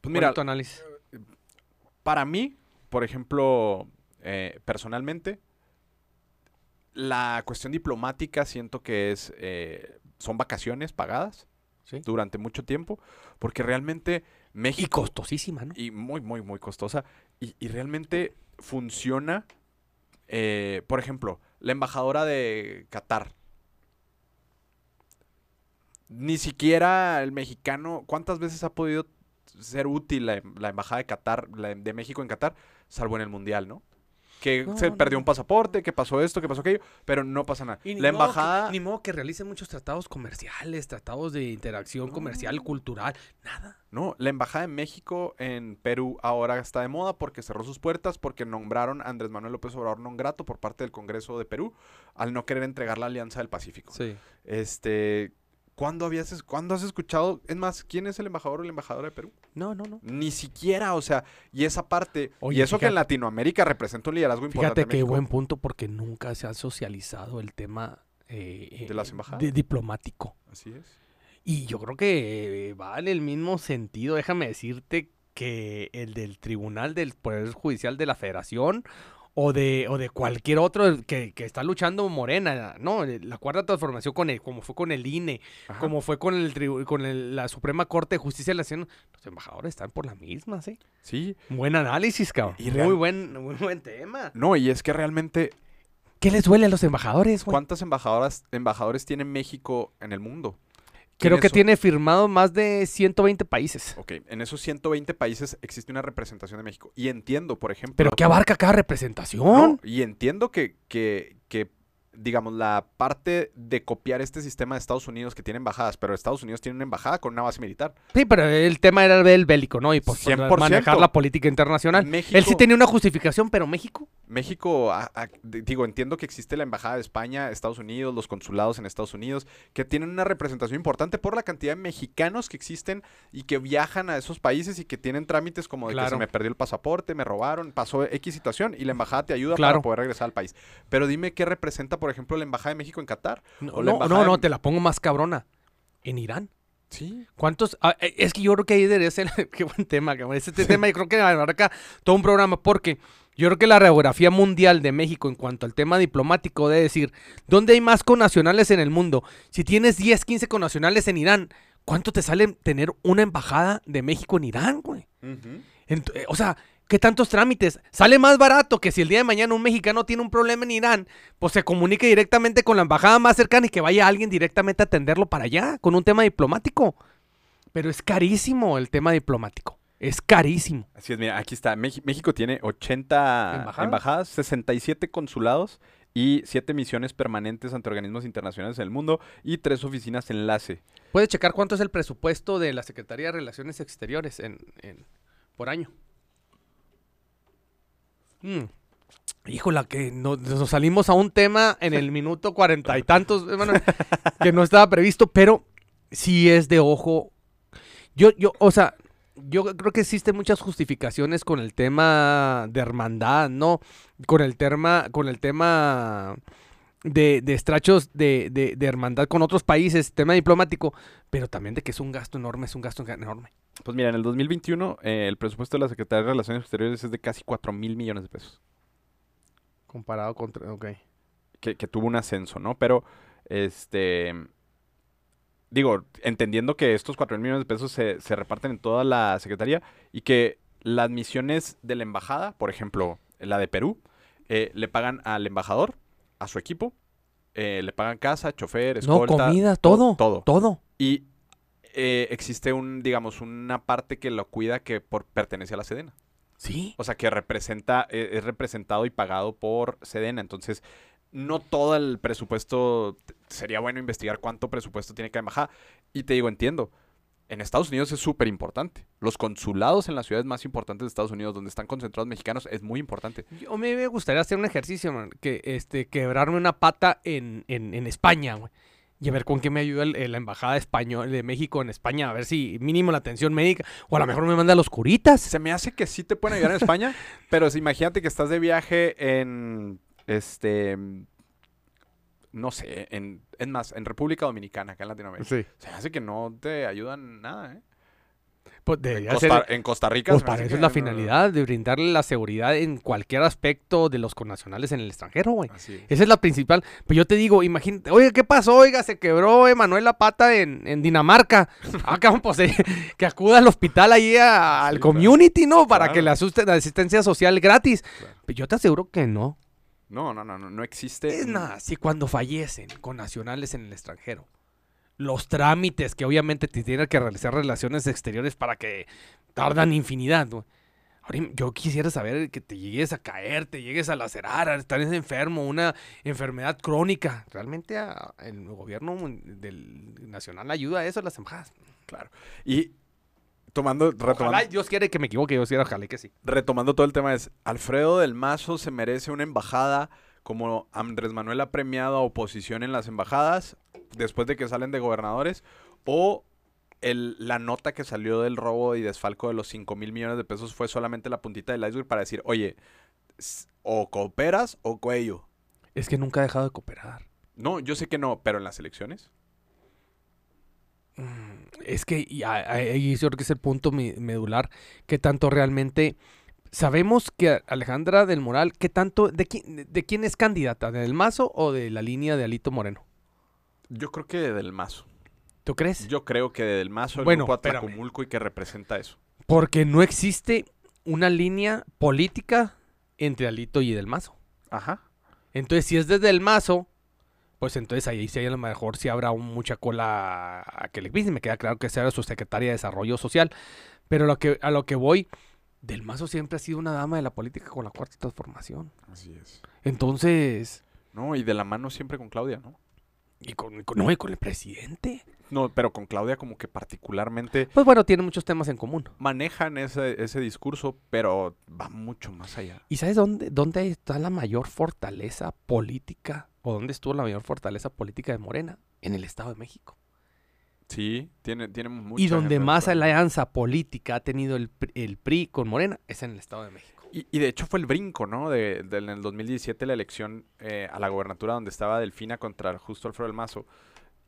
Pues mira, tu análisis? para mí, por ejemplo, eh, personalmente, la cuestión diplomática siento que es eh, son vacaciones pagadas Sí. durante mucho tiempo, porque realmente Y México costosísima, ¿no? y muy muy muy costosa y, y realmente funciona. eh, por ejemplo, la embajadora de Qatar. Ni siquiera el mexicano, ¿cuántas veces ha podido ser útil la, em- la embajada de Qatar, la de México en Qatar, salvo en el mundial, ¿no? Que No, se no, perdió no. un pasaporte, que pasó esto, que pasó aquello, pero no pasa nada. Y ni La modo que- embajada, ni modo que realicen muchos tratados comerciales, tratados de interacción comercial, cultural, nada. no, la embajada de México en Perú ahora está de moda porque cerró sus puertas, porque nombraron a Andrés Manuel López Obrador non grato por parte del Congreso de Perú al no querer entregar la Alianza del Pacífico. Sí. Este, ¿cuándo habías, cuándo has escuchado? Es más, ¿quién es el embajador o la embajadora de Perú? No, no, no. Ni siquiera, o sea, y esa parte, y eso que en Latinoamérica representa un liderazgo importante. Fíjate qué buen punto porque nunca se ha socializado el tema eh, ¿De las eh, embajadas? de diplomático. Así es. Y yo creo que eh, va en el mismo sentido, déjame decirte, que el del Tribunal del Poder Judicial de la Federación o de, o de cualquier otro que, que está luchando Morena, ¿no? La cuarta transformación con el, como fue con el INE, Ajá. como fue con el con el- la Suprema Corte de Justicia de la Nación, los embajadores están por la misma, ¿sí? Sí. Buen análisis, cabrón. Y muy buen, muy buen tema. No, y es que realmente, ¿Qué les duele a los embajadores, güey? ¿cuántas embajadoras, embajadores tiene México en el mundo? Creo ¿Quiénes que son? tiene firmado más de 120 países. Ok, en esos 120 países existe una representación de México. Y entiendo, por ejemplo. ¿Pero qué abarca cada representación? No, y entiendo que, que, que, digamos, la parte de copiar este sistema de Estados Unidos que tiene embajadas, pero Estados Unidos tiene una embajada con una base militar. Sí, pero el tema era el bélico, ¿no? Y pues por 100%. manejar la política internacional. México, Él sí tenía una justificación, pero México. México, a- a- d- digo, entiendo que existe la embajada de España, Estados Unidos, los consulados en Estados Unidos, que tienen una representación importante por la cantidad de mexicanos que existen y que viajan a esos países y que tienen trámites como de que Claro. se me perdió el pasaporte, me robaron, pasó X situación y la embajada te ayuda Claro. para poder regresar al país. Pero dime qué representa, por ejemplo, la embajada de México en Qatar. No, O la no, no, te la pongo más cabrona. En Irán. Sí. ¿Cuántos? ah, eh, es que yo creo que ahí debería ser. [laughs] Qué buen tema, cabrón. Este tema yo creo que abarca todo un programa porque yo creo que la radiografía mundial de México en cuanto al tema diplomático debe decir, ¿dónde hay más connacionales en el mundo? Si tienes 10, 15 connacionales en Irán, ¿cuánto te sale tener una embajada de México en Irán, güey? Eh, o sea, ¿qué tantos trámites? Sale más barato que si el día de mañana un mexicano tiene un problema en Irán, pues se comunique directamente con la embajada más cercana y que vaya alguien directamente a atenderlo para allá con un tema diplomático. Pero es carísimo el tema diplomático. Es carísimo. Así es, mira, aquí está. México tiene 80 ¿Embajadas? embajadas, 67 consulados y 7 misiones permanentes ante organismos internacionales en el mundo y 3 oficinas enlace. Puedes checar cuánto es el presupuesto de la Secretaría de Relaciones Exteriores en, en- por año. Mm. Híjola, que no- nos salimos a un tema en el [laughs] minuto cuarenta y tantos, que no estaba previsto, pero sí es de ojo. Yo, yo, o sea, yo creo que existen muchas justificaciones con el tema de hermandad, ¿no? Con el tema, con el tema de, de estrachos de, de- de hermandad con otros países, tema diplomático, pero también de que es un gasto enorme, es un gasto enorme. Pues mira, en el 2021 eh, el presupuesto de la Secretaría de Relaciones Exteriores es de casi 4 mil millones de pesos. Comparado contra, ok. Que, que tuvo un ascenso, ¿no? Pero, este... Digo, entendiendo que estos 4 mil millones de pesos se, se reparten en toda la Secretaría y que las misiones de la embajada, por ejemplo, la de Perú, eh, le pagan al embajador, a su equipo, eh, le pagan casa, chofer, No, escolta. comida, to- todo. Todo. Todo. Y eh, existe un, digamos, una parte que lo cuida que por, pertenece a la Sedena. Sí. O sea, que representa, eh, es representado y pagado por Sedena. Entonces, no todo el presupuesto, sería bueno investigar cuánto presupuesto tiene cada embajada. Y te digo, entiendo, en Estados Unidos es súper importante. Los consulados en las ciudades más importantes de Estados Unidos, donde están concentrados mexicanos, es muy importante. Yo me, me gustaría hacer un ejercicio, man, que este, quebrarme una pata en, en, en España, güey. Y a ver con qué me ayuda el- el- la embajada español de México en España, a ver si mínimo la atención médica, o a lo mejor me manda a los curitas. Se me hace que sí te pueden ayudar en España, [laughs] pero si imagínate que estás de viaje en, este, no sé, en, es más, en República Dominicana, acá en Latinoamérica. Sí. Se hace que no te ayudan nada, ¿eh? Pues En Costa, ser- en Costa Rica. pues para eso es la no- finalidad, de brindarle la seguridad en cualquier aspecto de los connacionales en el extranjero, güey. Es. Esa es la principal. Pues yo te digo, imagínate, oye, ¿qué pasó? Oiga, se quebró Emanuel la pata en, en Dinamarca. [laughs] Ah, cabrón, pues eh, que acuda al hospital ahí a- al Sí, claro. community, ¿no? Para Claro. que le asusten la asistencia social gratis. Claro. Pero yo te aseguro que no. No, no, no, no, no existe. Es nada, si cuando fallecen con nacionales en el extranjero, los trámites que obviamente te tienen que realizar relaciones exteriores para que tardan infinidad, güey. Ahora, yo quisiera saber que te llegues a caer, te llegues a lacerar, a estar enfermo, una enfermedad crónica. Realmente a- el gobierno del nacional ayuda a eso a las embajadas. Claro. Y tomando, retomando, Ojalá Dios quiere que me equivoque, Dios quiera, ojalá que sí. retomando todo el tema es, Alfredo del Mazo se merece una embajada como Andrés Manuel ha premiado a oposición en las embajadas después de que salen de gobernadores o el- la nota que salió del robo y desfalco de los 5 mil millones de pesos fue solamente la puntita del iceberg para decir, oye, o cooperas o cuello. Es que nunca ha dejado de cooperar. No, yo sé que no, pero en las elecciones. Mm, Es que ahí yo creo que es el punto medular, que tanto realmente sabemos que Alejandra del Moral, que tanto, de quién, de quién es candidata, del Mazo o de la línea de Alito Moreno, Yo creo que del Mazo. ¿tú crees? Yo creo que del Mazo el Bueno, grupo. Atlacomulco y que representa eso. Porque no existe una línea política entre Alito y del Mazo. Ajá. Entonces, si es desde el Mazo, pues entonces ahí sí a lo mejor sí habrá un- mucha cola a que le pisen. Me queda claro que sea su secretaria de Desarrollo Social. Pero lo que, a lo que voy, del Mazo siempre ha sido una dama de la política con la cuarta transformación. Así es. Entonces, No, y de la mano siempre con Claudia, ¿no? y con, con- no, y con el presidente. No, pero con Claudia como que particularmente Pues bueno, tiene muchos temas en común. manejan ese, ese discurso, pero va mucho más allá. ¿Y sabes dónde, dónde está la mayor fortaleza política? ¿O dónde estuvo la mayor fortaleza política de Morena? En el Estado de México. Sí, tiene, tiene mucha y donde más de alianza política ha tenido el, PRI- el PRI con Morena es en el Estado de México. Y, y de hecho fue el brinco, ¿no? De, de- en el 2017 la elección eh, a la gobernatura donde estaba Delfina contra justo Alfredo del Mazo.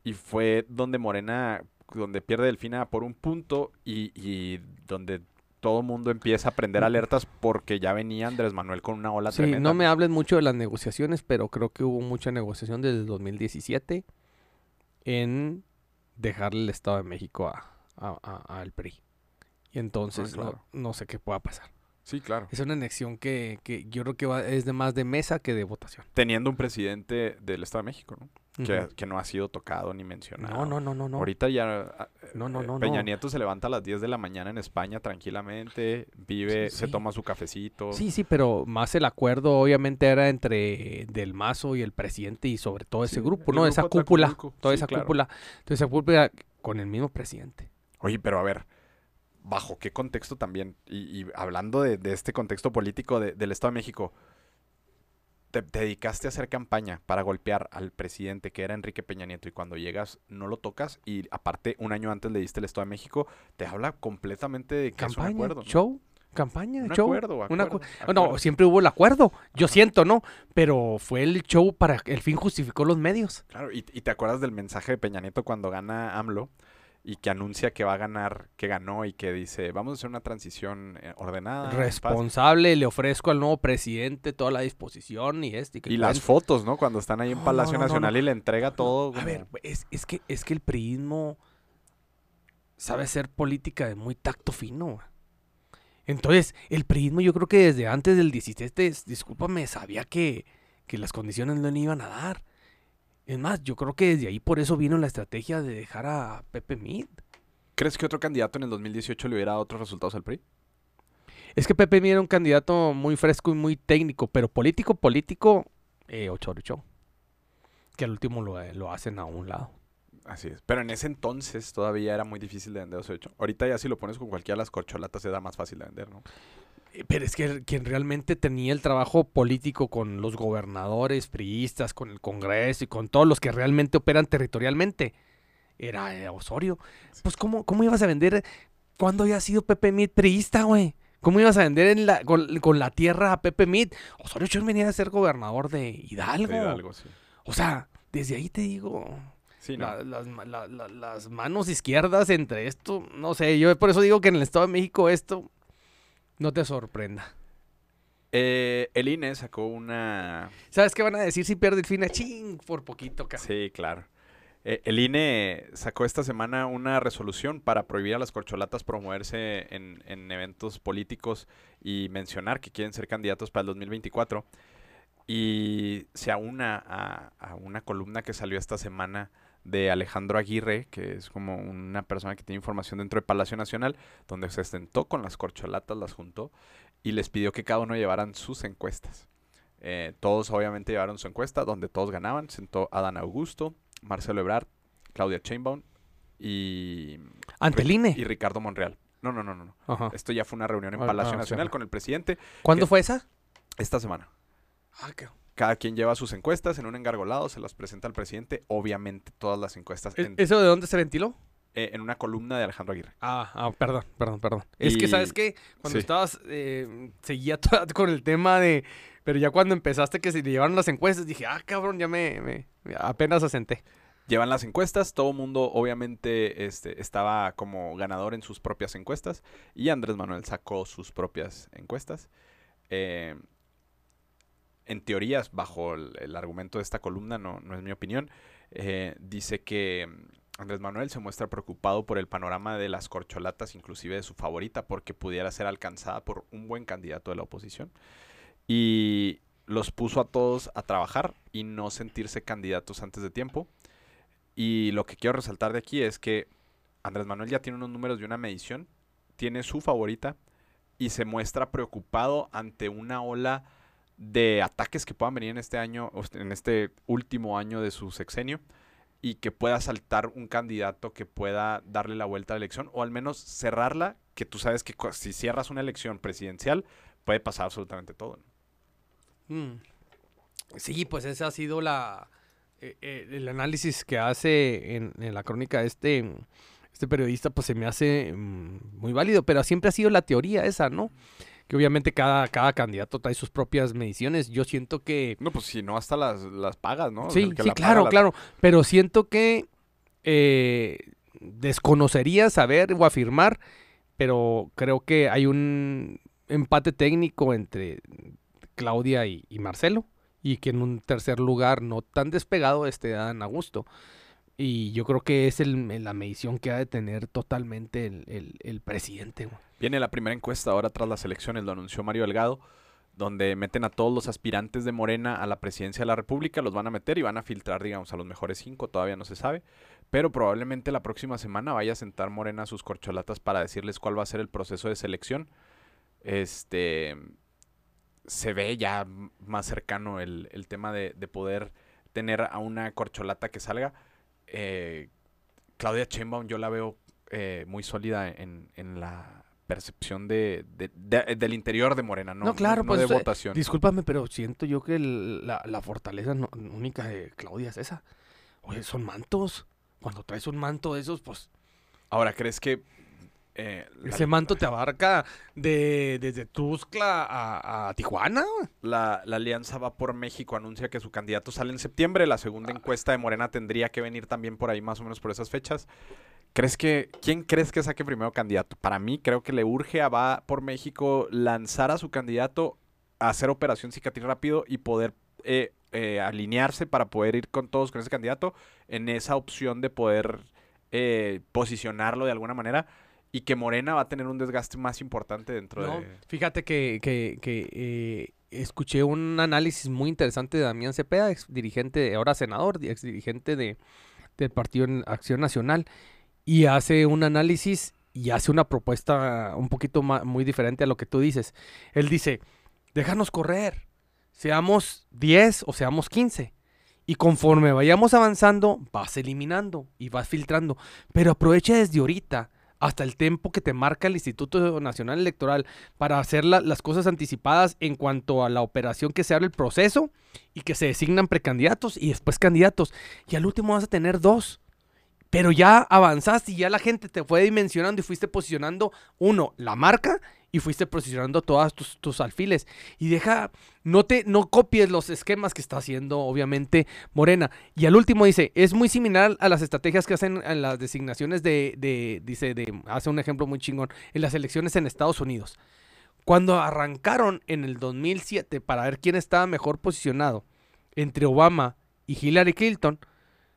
Y fue donde Morena, donde pierde Delfina por un punto y, y donde todo el mundo empieza a prender alertas porque ya venía Andrés Manuel con una ola Sí, tremenda. no me hables mucho de las negociaciones, pero creo que hubo mucha negociación desde el 2017 en dejarle el Estado de México a, a- a- al PRI. Y entonces Ah, claro. no, no sé qué pueda pasar. Sí, claro. Es una anexión que, que yo creo que va- es de más de mesa que de votación. Teniendo un presidente del Estado de México, ¿no? Que, no ha sido tocado ni mencionado. No, no, no, no, no. Ahorita ya No, no, eh, no, Peña. Nieto se levanta a las 10 de la mañana en España tranquilamente, vive, Sí, se toma su cafecito. Sí, sí, pero más el acuerdo obviamente era entre Del Mazo y el presidente y sobre todo ese Sí, grupo, ¿no? Esa cúpula, toda esa claro. cúpula. Entonces esa cúpula con el mismo presidente. Oye, pero a ver, ¿bajo qué contexto también? Y, y hablando de, de este contexto político de- del Estado de México, te, te dedicaste a hacer campaña para golpear al presidente que era Enrique Peña Nieto y cuando llegas no lo tocas y aparte un año antes le diste el Estado de México, te habla completamente de que es un Campaña, acuerdo. ¿no? show, campaña, Un show. acuerdo, un acu- acuerdo, No, acuerdo. siempre hubo el acuerdo, yo Ajá. siento, ¿no? Pero fue el show para el fin justificó los medios. Claro, y, y te acuerdas del mensaje de Peña Nieto cuando gana AMLO y que anuncia que va a ganar, que ganó y que dice, vamos a hacer una transición eh, ordenada. en paz". Responsable, le ofrezco al nuevo presidente toda la disposición y este. que Y las fotos, ¿no? Cuando están ahí en No, Palacio no, Nacional no. y le entrega todo. A ver, es, es que, es que el priismo sabe hacer política de muy tacto fino. Entonces, el priismo yo creo que desde antes del 17, es- discúlpame, sabía que, que las condiciones no le iban a dar. Es más, yo creo que desde ahí por eso vino la estrategia de dejar a Pepe Mid. ¿Crees que otro candidato en el 2018 le hubiera dado otros resultados al PRI? Es que Pepe Mid era un candidato muy fresco y muy técnico, pero político, político, eh, Ocho Que al último lo, eh, lo hacen a un lado. Así es. Pero en ese entonces todavía era muy difícil de vender Ocho. Ahorita ya si lo pones con cualquiera de las corcholatas se da más fácil de vender, ¿no? Eh, Pero es que quien realmente tenía el trabajo político con los gobernadores, priistas, con el Congreso y con todos los que realmente operan territorialmente era eh, Osorio. Pues, ¿cómo, ¿cómo ibas a vender cuando había sido Pepe Mid priista, güey? ¿Cómo ibas a vender en la, con, con la tierra a Pepe Mid? Osorio Chong venía a ser gobernador de Hidalgo. De Hidalgo, sí. O sea, desde ahí te digo, Sí, no. la- las, ma- la- la- las manos izquierdas entre esto, no sé, yo por eso digo que en el Estado de México esto no te sorprenda. Eh, el INE sacó una... ¿Sabes qué van a decir si pierde el fin? Ching, por poquito, cabrón. Sí, claro. Eh, el INE sacó esta semana una resolución para prohibir a las corcholatas promoverse en, en eventos políticos y mencionar que quieren ser candidatos para el 2024. Y se aúna a, a una columna que salió esta semana de Alejandro Aguirre, que es como una persona que tiene información dentro de Palacio Nacional, donde se sentó con las corcholatas, las juntó y les pidió que cada uno llevaran sus encuestas. Eh, todos obviamente llevaron su encuesta, donde todos ganaban. Sentó Adán Augusto, Marcelo Ebrard, Claudia Sheinbaum y, Ante el y. Ricardo Monreal. No, no, no, no. no. Ajá. Esto ya fue una reunión en Ah, Palacio ah, Nacional sí. con el presidente ¿Cuándo que- fue esa? esta semana. Ah, qué- Cada quien lleva sus encuestas en un engargolado, se las presenta al presidente. Obviamente todas las encuestas ¿E- en, ¿Eso de dónde se ventiló? eh, en una columna de Alejandro Aguirre. Ah, ah, perdón, perdón, perdón. Es que, ¿sabes qué? Cuando sí. estabas, eh, seguía toda- [laughs] con el tema de... Pero ya cuando empezaste que se le llevaron las encuestas, dije, ah, cabrón, ya me, me- me- apenas asenté. Llevan las encuestas, todo mundo obviamente este, estaba como ganador en sus propias encuestas y Andrés Manuel sacó sus propias encuestas. Eh, en teorías, bajo el, argumento de esta columna, no, no es mi opinión, eh, dice que mm, Andrés Manuel se muestra preocupado por el panorama de las corcholatas, inclusive de su favorita, porque pudiera ser alcanzada por un buen candidato de la oposición. Y los puso a todos a trabajar y no sentirse candidatos antes de tiempo. Y lo que quiero resaltar de aquí es que Andrés Manuel ya tiene unos números de una medición, tiene su favorita y se muestra preocupado ante una ola de ataques que puedan venir en este año, en este último año de su sexenio, y que pueda saltar un candidato que pueda darle la vuelta a la elección, o al menos cerrarla, que tú sabes que si cierras una elección presidencial, puede pasar absolutamente todo. Mm. Sí, pues ese ha sido la eh, eh, el análisis que hace en, en la crónica este, este periodista, pues se me hace mm, muy válido, pero siempre ha sido la teoría esa, ¿no? Que obviamente cada, cada candidato trae sus propias mediciones. Yo siento que... No, pues si no, hasta las, las pagas, ¿no? Sí, sí, paga claro, la- claro. Pero siento que eh, desconocería saber o afirmar, pero creo que hay un empate técnico entre Claudia y, y Marcelo. Y que en un tercer lugar, no tan despegado, esté Dan Augusto. Y yo creo que es el- la medición que ha de tener totalmente el, el- el presidente. güey. Viene la primera encuesta ahora tras las elecciones, lo anunció Mario Delgado, donde meten a todos los aspirantes de Morena a la presidencia de la República, los van a meter y van a filtrar, digamos, a los mejores cinco, todavía no se sabe, pero probablemente la próxima semana vaya a sentar Morena a sus corcholatas para decirles cuál va a ser el proceso de selección. Este se ve ya más cercano el, el tema de, de poder tener a una corcholata que salga. Eh, Claudia Sheinbaum yo la veo eh, muy sólida en, en la percepción de, de- de- del interior de Morena, no, No, claro, pues, de eh, votación. Discúlpame, pero siento yo que el- la, la fortaleza no- única de Claudia es esa. Oye, son mantos. Cuando traes un manto de esos, pues Ahora, ¿crees que eh, la, ese manto te abarca de, desde Tuzcla a, a Tijuana. la- la Alianza Va por México anuncia que su candidato sale en septiembre? La segunda Ah. encuesta de Morena tendría que venir también por ahí, más o menos por esas fechas. ¿Crees que, ¿Quién crees que saque primero candidato? Para mí, creo que le urge a Va por México lanzar a su candidato, a hacer operación cicatriz rápido y poder eh, eh, alinearse para poder ir con todos con ese candidato en esa opción de poder posicionarlo de alguna manera y que Morena va a tener un desgaste más importante dentro No, de... fíjate que, que- que, eh, escuché un análisis muy interesante de Damián Cepeda, ex dirigente, ahora senador, ex dirigente de, del Partido Acción Nacional, y hace un análisis y hace una propuesta un poquito ma- muy diferente a lo que tú dices. Él dice, déjanos correr, seamos 10 o seamos 15. Y conforme vayamos avanzando, vas eliminando y vas filtrando. Pero aprovecha desde ahorita hasta el tiempo que te marca el Instituto Nacional Electoral para hacer la- las cosas anticipadas en cuanto a la operación que se abre el proceso y que se designan precandidatos y después candidatos. Y al último vas a tener dos. Pero ya avanzaste y ya la gente te fue dimensionando y fuiste posicionando, uno, la marca y fuiste posicionando todas tus, tus alfiles. Y deja, no te, no copies los esquemas que está haciendo, obviamente, Morena. Y al último dice, es muy similar a las estrategias que hacen en las designaciones de, de dice, de, hace un ejemplo muy chingón, en las elecciones en Estados Unidos. Cuando arrancaron en el 2007 para ver quién estaba mejor posicionado entre Obama y Hillary Clinton,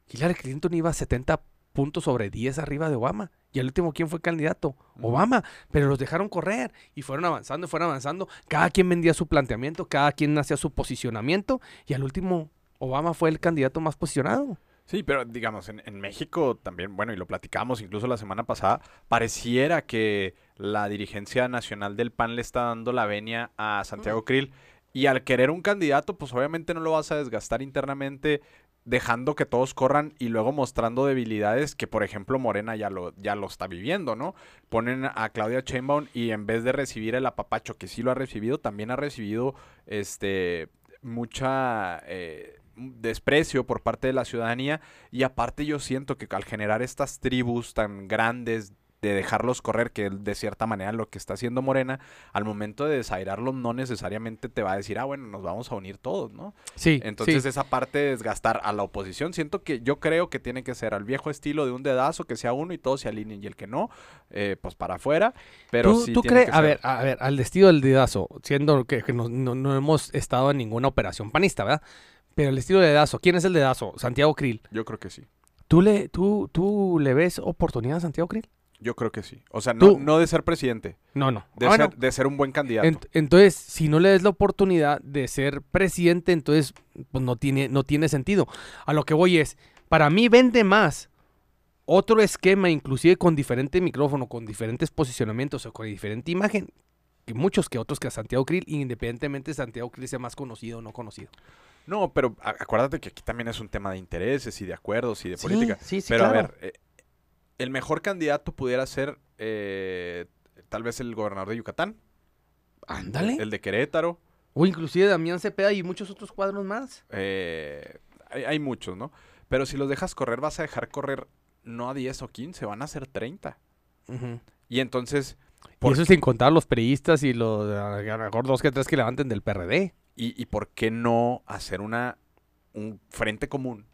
Hillary Clinton iba a 70 puntos sobre 10 arriba de Obama. Y al último, ¿quién fue candidato? Obama. Pero los dejaron correr y fueron avanzando fueron avanzando. Cada quien vendía su planteamiento, cada quien hacía su posicionamiento. Y al último, Obama fue el candidato más posicionado. Sí, pero digamos, en, en México también, bueno, y lo platicamos incluso la semana pasada, pareciera que la dirigencia nacional del PAN le está dando la venia a Santiago Krill. Y al querer un candidato, pues obviamente no lo vas a desgastar internamente, dejando que todos corran y luego mostrando debilidades que, por ejemplo, Morena ya lo, ya lo está viviendo, ¿no? Ponen a Claudia Sheinbaum y en vez de recibir el apapacho que sí lo ha recibido, también ha recibido este mucha eh, desprecio por parte de la ciudadanía y aparte yo siento que al generar estas tribus tan grandes de dejarlos correr, que de cierta manera lo que está haciendo Morena, al momento de desairarlos no necesariamente te va a decir, ah, bueno, nos vamos a unir todos, ¿no? Sí, Entonces sí. esa parte de desgastar a la oposición, siento que yo creo que tiene que ser al viejo estilo de un dedazo, que sea uno y todos se alineen y el que no, eh, pues para afuera, pero ¿Tú, sí tú crees, a ver, a ver, al estilo del dedazo, siendo que, que no, no- no hemos estado en ninguna operación panista, ¿verdad? Pero el estilo de dedazo, ¿quién es el dedazo? Santiago Krill. yo creo que sí. ¿Tú le, tú, ¿Tú le ves oportunidad a Santiago Krill? Yo creo que sí. O sea, no, Tú- no de ser presidente, No, no. de, Ah, ser, de ser un buen candidato. Ent- entonces, si no le des la oportunidad de ser presidente, entonces pues no tiene, no tiene sentido. A lo que voy es, para mí vende más otro esquema, inclusive con diferente micrófono, con diferentes posicionamientos o con diferente imagen, que muchos que otros que a Santiago Krill, independientemente de Santiago Krill sea más conocido o no conocido. No, pero a- acuérdate que aquí también es un tema de intereses y de acuerdos y de Sí, política. sí, sí, pero a claro. ver, eh, el mejor candidato pudiera ser eh, tal vez el gobernador de Yucatán, Ándale. el, el de Querétaro. O inclusive Damián Cepeda y muchos otros cuadros más. eh, hay, hay muchos, ¿no? Pero si los dejas correr, vas a dejar correr no a 10 o 15, van a ser 30. Ujú. Y entonces, Y ¿por eso sin contar los periodistas y los, a lo mejor dos que tres que levanten del PRD. ¿Y, y por qué no hacer una un frente común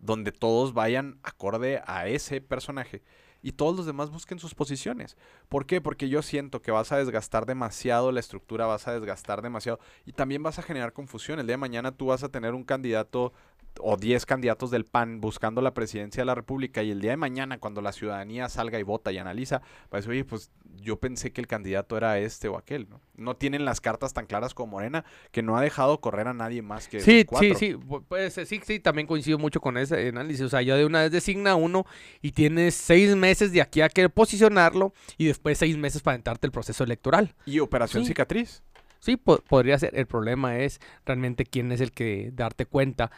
donde todos vayan acorde a ese personaje y todos los demás busquen sus posiciones? ¿Por qué? Porque yo siento que vas a desgastar demasiado la estructura, vas a desgastar demasiado y también vas a generar confusión. El día de mañana tú vas a tener un candidato o 10 candidatos del PAN buscando la presidencia de la República y el día de mañana cuando la ciudadanía salga y vota y analiza, va a decir, oye, pues yo pensé que el candidato era este o aquel, ¿no? No tienen las cartas tan claras como Morena, que no ha dejado correr a nadie más que Sí, cuatro. sí, sí, pu- puede ser, sí, sí, también coincido mucho con ese análisis. O sea, ya de una vez designa uno y tienes seis meses de aquí a que posicionarlo y después seis meses para entrarte el proceso electoral. Y Operación Sí. Cicatriz. Sí, po- podría ser. El problema es realmente quién es el que darte cuenta.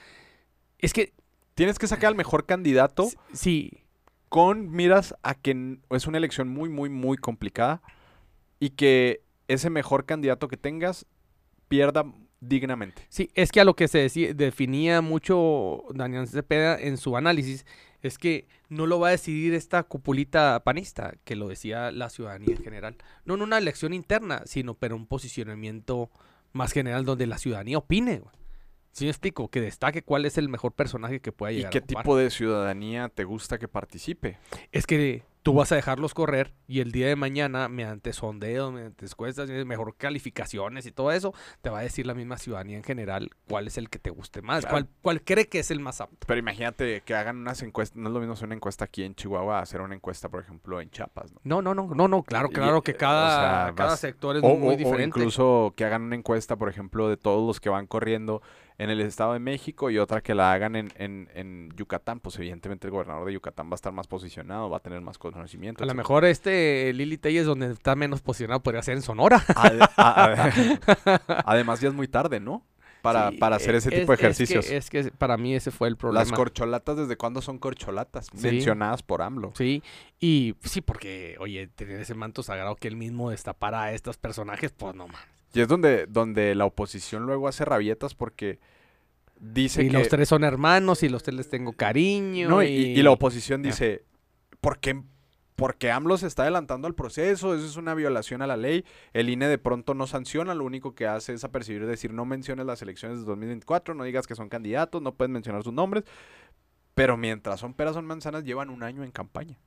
Es que, Tienes que sacar al mejor candidato sí, con miras a que es una elección muy, muy, muy complicada y que ese mejor candidato que tengas pierda dignamente. sí, es que a lo que se deci- definía mucho Daniel Cepeda en su análisis es que no lo va a decidir esta cupulita panista, que lo decía la ciudadanía en general. No en una elección interna, sino pero un posicionamiento más general donde la ciudadanía opine. güey. ¿Sí me explico? Que destaque cuál es el mejor personaje que pueda ¿Y llegar qué a ocupar. tipo de ciudadanía te gusta que participe? Es que tú vas a dejarlos correr y el día de mañana, mediante sondeos, mediante encuestas, mejor calificaciones y todo eso, te va a decir la misma ciudadanía en general cuál es el que te guste más, Claro. cuál, cuál cree que es el más apto. Pero imagínate que hagan unas encuestas, no es lo mismo hacer una encuesta aquí en Chihuahua, hacer una encuesta, por ejemplo, en Chiapas, ¿no? No, no, no, no, no, claro, Y, claro que eh, cada, o sea, cada vas- sector es O, muy o- o diferente. incluso que hagan una encuesta, por ejemplo, de todos los que van corriendo en el Estado de México y otra que la hagan en, en, en Yucatán. Pues evidentemente el gobernador de Yucatán va a estar más posicionado, va a tener más conocimiento. A lo mejor este Lili Telles donde está menos posicionado podría ser en Sonora. Ade- a- [laughs] a- Además ya es muy tarde, ¿no? Para, Sí, para hacer eh, ese es- tipo de es que- ejercicios. Es que, para mí ese fue el problema. Las corcholatas, ¿desde cuándo son corcholatas? Sí. Mencionadas por AMLO. Sí, y sí, porque, oye, tener ese manto sagrado que él mismo destapara a estos personajes, pues no mames. Y es donde, donde la oposición luego hace rabietas porque dice Y que... los tres son hermanos y los tres les tengo cariño. No, y, y, y la oposición Ya. dice, ¿por qué, porque AMLO se está adelantando al proceso? Eso es una violación a la ley. El INE de pronto no sanciona, lo único que hace es apercibir, decir, no menciones las elecciones de 2024, no digas que son candidatos, no puedes mencionar sus nombres. Pero mientras son peras, son manzanas, llevan un año en campaña.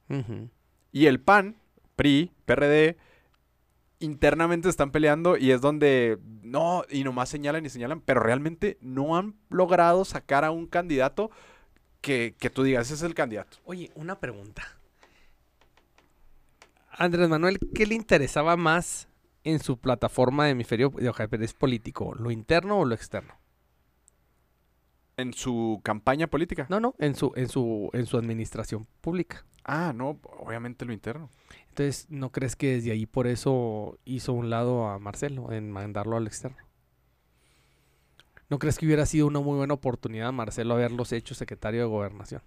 Y el PAN, PRI, PRD, internamente están peleando y es donde no, y nomás señalan y señalan, pero realmente no han logrado sacar a un candidato que, que tú digas, ese es el candidato. Oye, una pregunta. Andrés Manuel, ¿qué le interesaba más en su plataforma de hemisferio de ajedrez político? ¿Lo interno o lo externo? En su campaña política. No, no, en su, en su, en su administración pública. Ah, no, obviamente lo interno. Entonces, ¿no crees que desde ahí por eso hizo un lado a Marcelo en mandarlo al externo? ¿No crees que hubiera sido una muy buena oportunidad Marcelo haberlos hecho secretario de gobernación?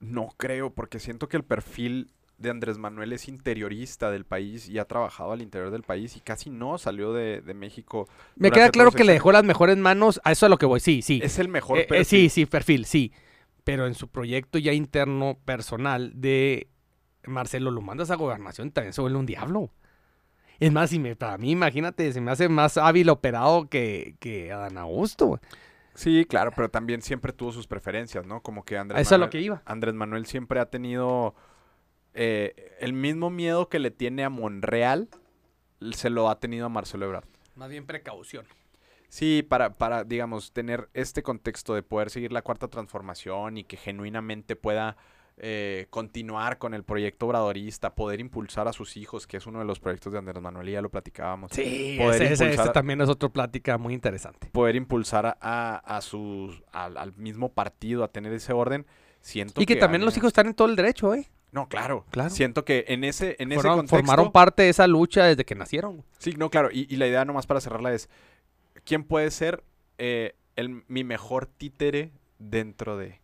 No creo, porque siento que el perfil de Andrés Manuel es interiorista del país y ha trabajado al interior del país y casi no salió de, de México. Me queda claro que le dejó las mejores manos, a eso es a lo que voy, sí, sí. Es el mejor Eh, eh, perfil. sí, sí, perfil, sí. Pero en su proyecto ya interno, personal, de Marcelo, lo mandas a gobernación, también se vuelve un diablo. Es más, si me, para mí, imagínate, se me hace más hábil operado que, que Adán Augusto. Sí, claro, pero también siempre tuvo sus preferencias, ¿no? Como que Andrés eso es lo Manuel- que iba. Andrés Manuel siempre ha tenido eh, el mismo miedo que le tiene a Monreal, se lo ha tenido a Marcelo Ebrard. Más bien precaución. Sí, para, para, digamos, tener este contexto de poder seguir la cuarta transformación y que genuinamente pueda eh, continuar con el proyecto obradorista, poder impulsar a sus hijos, que es uno de los proyectos de Andrés Manuel, y ya lo platicábamos. Sí, Poder ese, ese- ese impulsar- también es otra plática muy interesante. Poder impulsar a, a, sus, al, al mismo partido, a tener ese orden. Siento Y que también los hijos están en todo el derecho, ¿eh? No, claro. Claro. Siento que en ese, en ese contexto... formaron parte de esa lucha desde que nacieron. Sí, no, claro. Y, y la idea nomás para cerrarla es, ¿quién puede ser eh, el, mi mejor títere dentro de...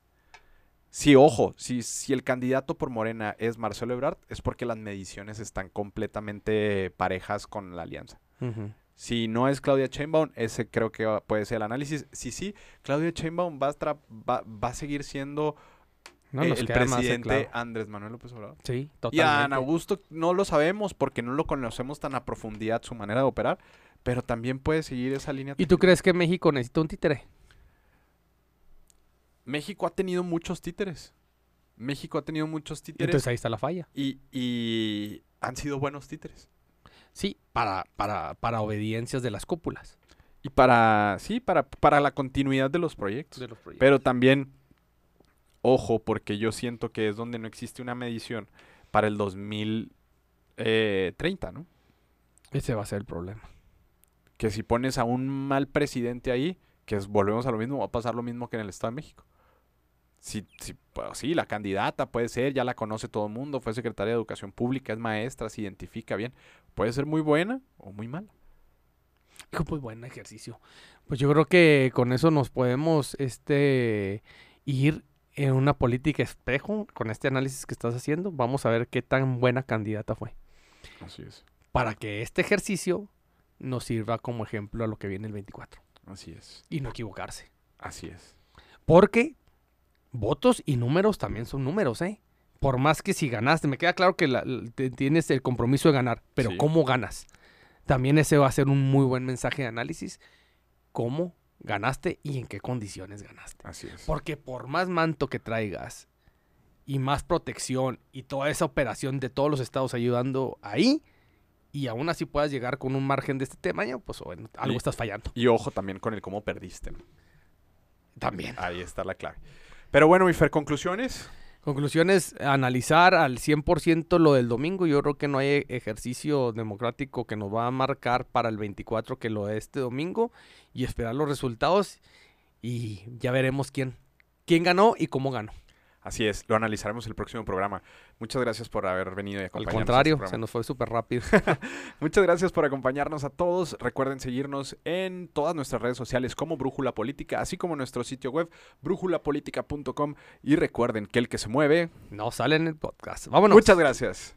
Sí, ojo, si, si el candidato por Morena es Marcelo Ebrard, es porque las mediciones están completamente parejas con la alianza. Si no es Claudia Sheinbaum, ese creo que puede ser el análisis. Si sí, Claudia Sheinbaum va a, va, va a seguir siendo No eh, el presidente. Andrés Manuel López Obrador. Sí, Y a totalmente. Ana Augusto no lo sabemos porque no lo conocemos tan a profundidad su manera de operar, pero también puede seguir esa línea. ¿Y tú crees que México necesita un títere? México ha tenido muchos títeres. México ha tenido muchos títeres Entonces ahí está la falla. y, y han sido buenos títeres. Sí, para, para, para obediencias de las cúpulas. Y para, sí, para, para la continuidad de los proyectos. De los proyectos. Pero también, ojo, porque yo siento que es donde no existe una medición para el 2030, ¿no? Ese va a ser el problema. Que si pones a un mal presidente ahí, que es- volvemos a lo mismo, va a pasar lo mismo que en el Estado de México. Sí, sí, pues, sí, la candidata puede ser, ya la conoce todo el mundo, fue secretaria de Educación Pública, es maestra, se identifica bien. Puede ser muy buena o muy mala. Hijo, pues buen ejercicio. Pues yo creo que con eso nos podemos este, ir en una política espejo con este análisis que estás haciendo. Vamos a ver qué tan buena candidata fue. Así es. Para que este ejercicio nos sirva como ejemplo a lo que viene el 24. Así es. Y no equivocarse. Así es. Porque votos y números también son números, ¿eh? Por más que si ganaste, me queda claro que la- l- te- tienes el compromiso de ganar, pero Sí. ¿cómo ganas? También ese va a ser un muy buen mensaje de análisis. ¿Cómo ganaste y en qué condiciones ganaste? Así es. Porque por más manto que traigas, y más protección y toda esa operación de todos los estados ayudando ahí y aún así puedas llegar con un margen de este tamaño, pues bueno, algo Y- estás fallando. Y ojo también con el cómo perdiste. ¿no? También. Ahí está la clave. Pero bueno, mi Fer, conclusiones. Conclusiones, analizar al 100% lo del domingo. Yo creo que no hay ejercicio democrático que nos va a marcar para el 24 que lo de este domingo y esperar los resultados y ya veremos quién, quién ganó y cómo ganó. Así es, lo analizaremos el próximo programa. Muchas gracias por haber venido y Al acompañarnos. a este contrario, se nos fue súper rápido. [laughs] Muchas gracias por acompañarnos a todos. Recuerden seguirnos en todas nuestras redes sociales como Brújula Política, así como nuestro sitio web brújulapolítica.com. Y recuerden que el que se mueve. No sale en el podcast. Vámonos. Muchas gracias.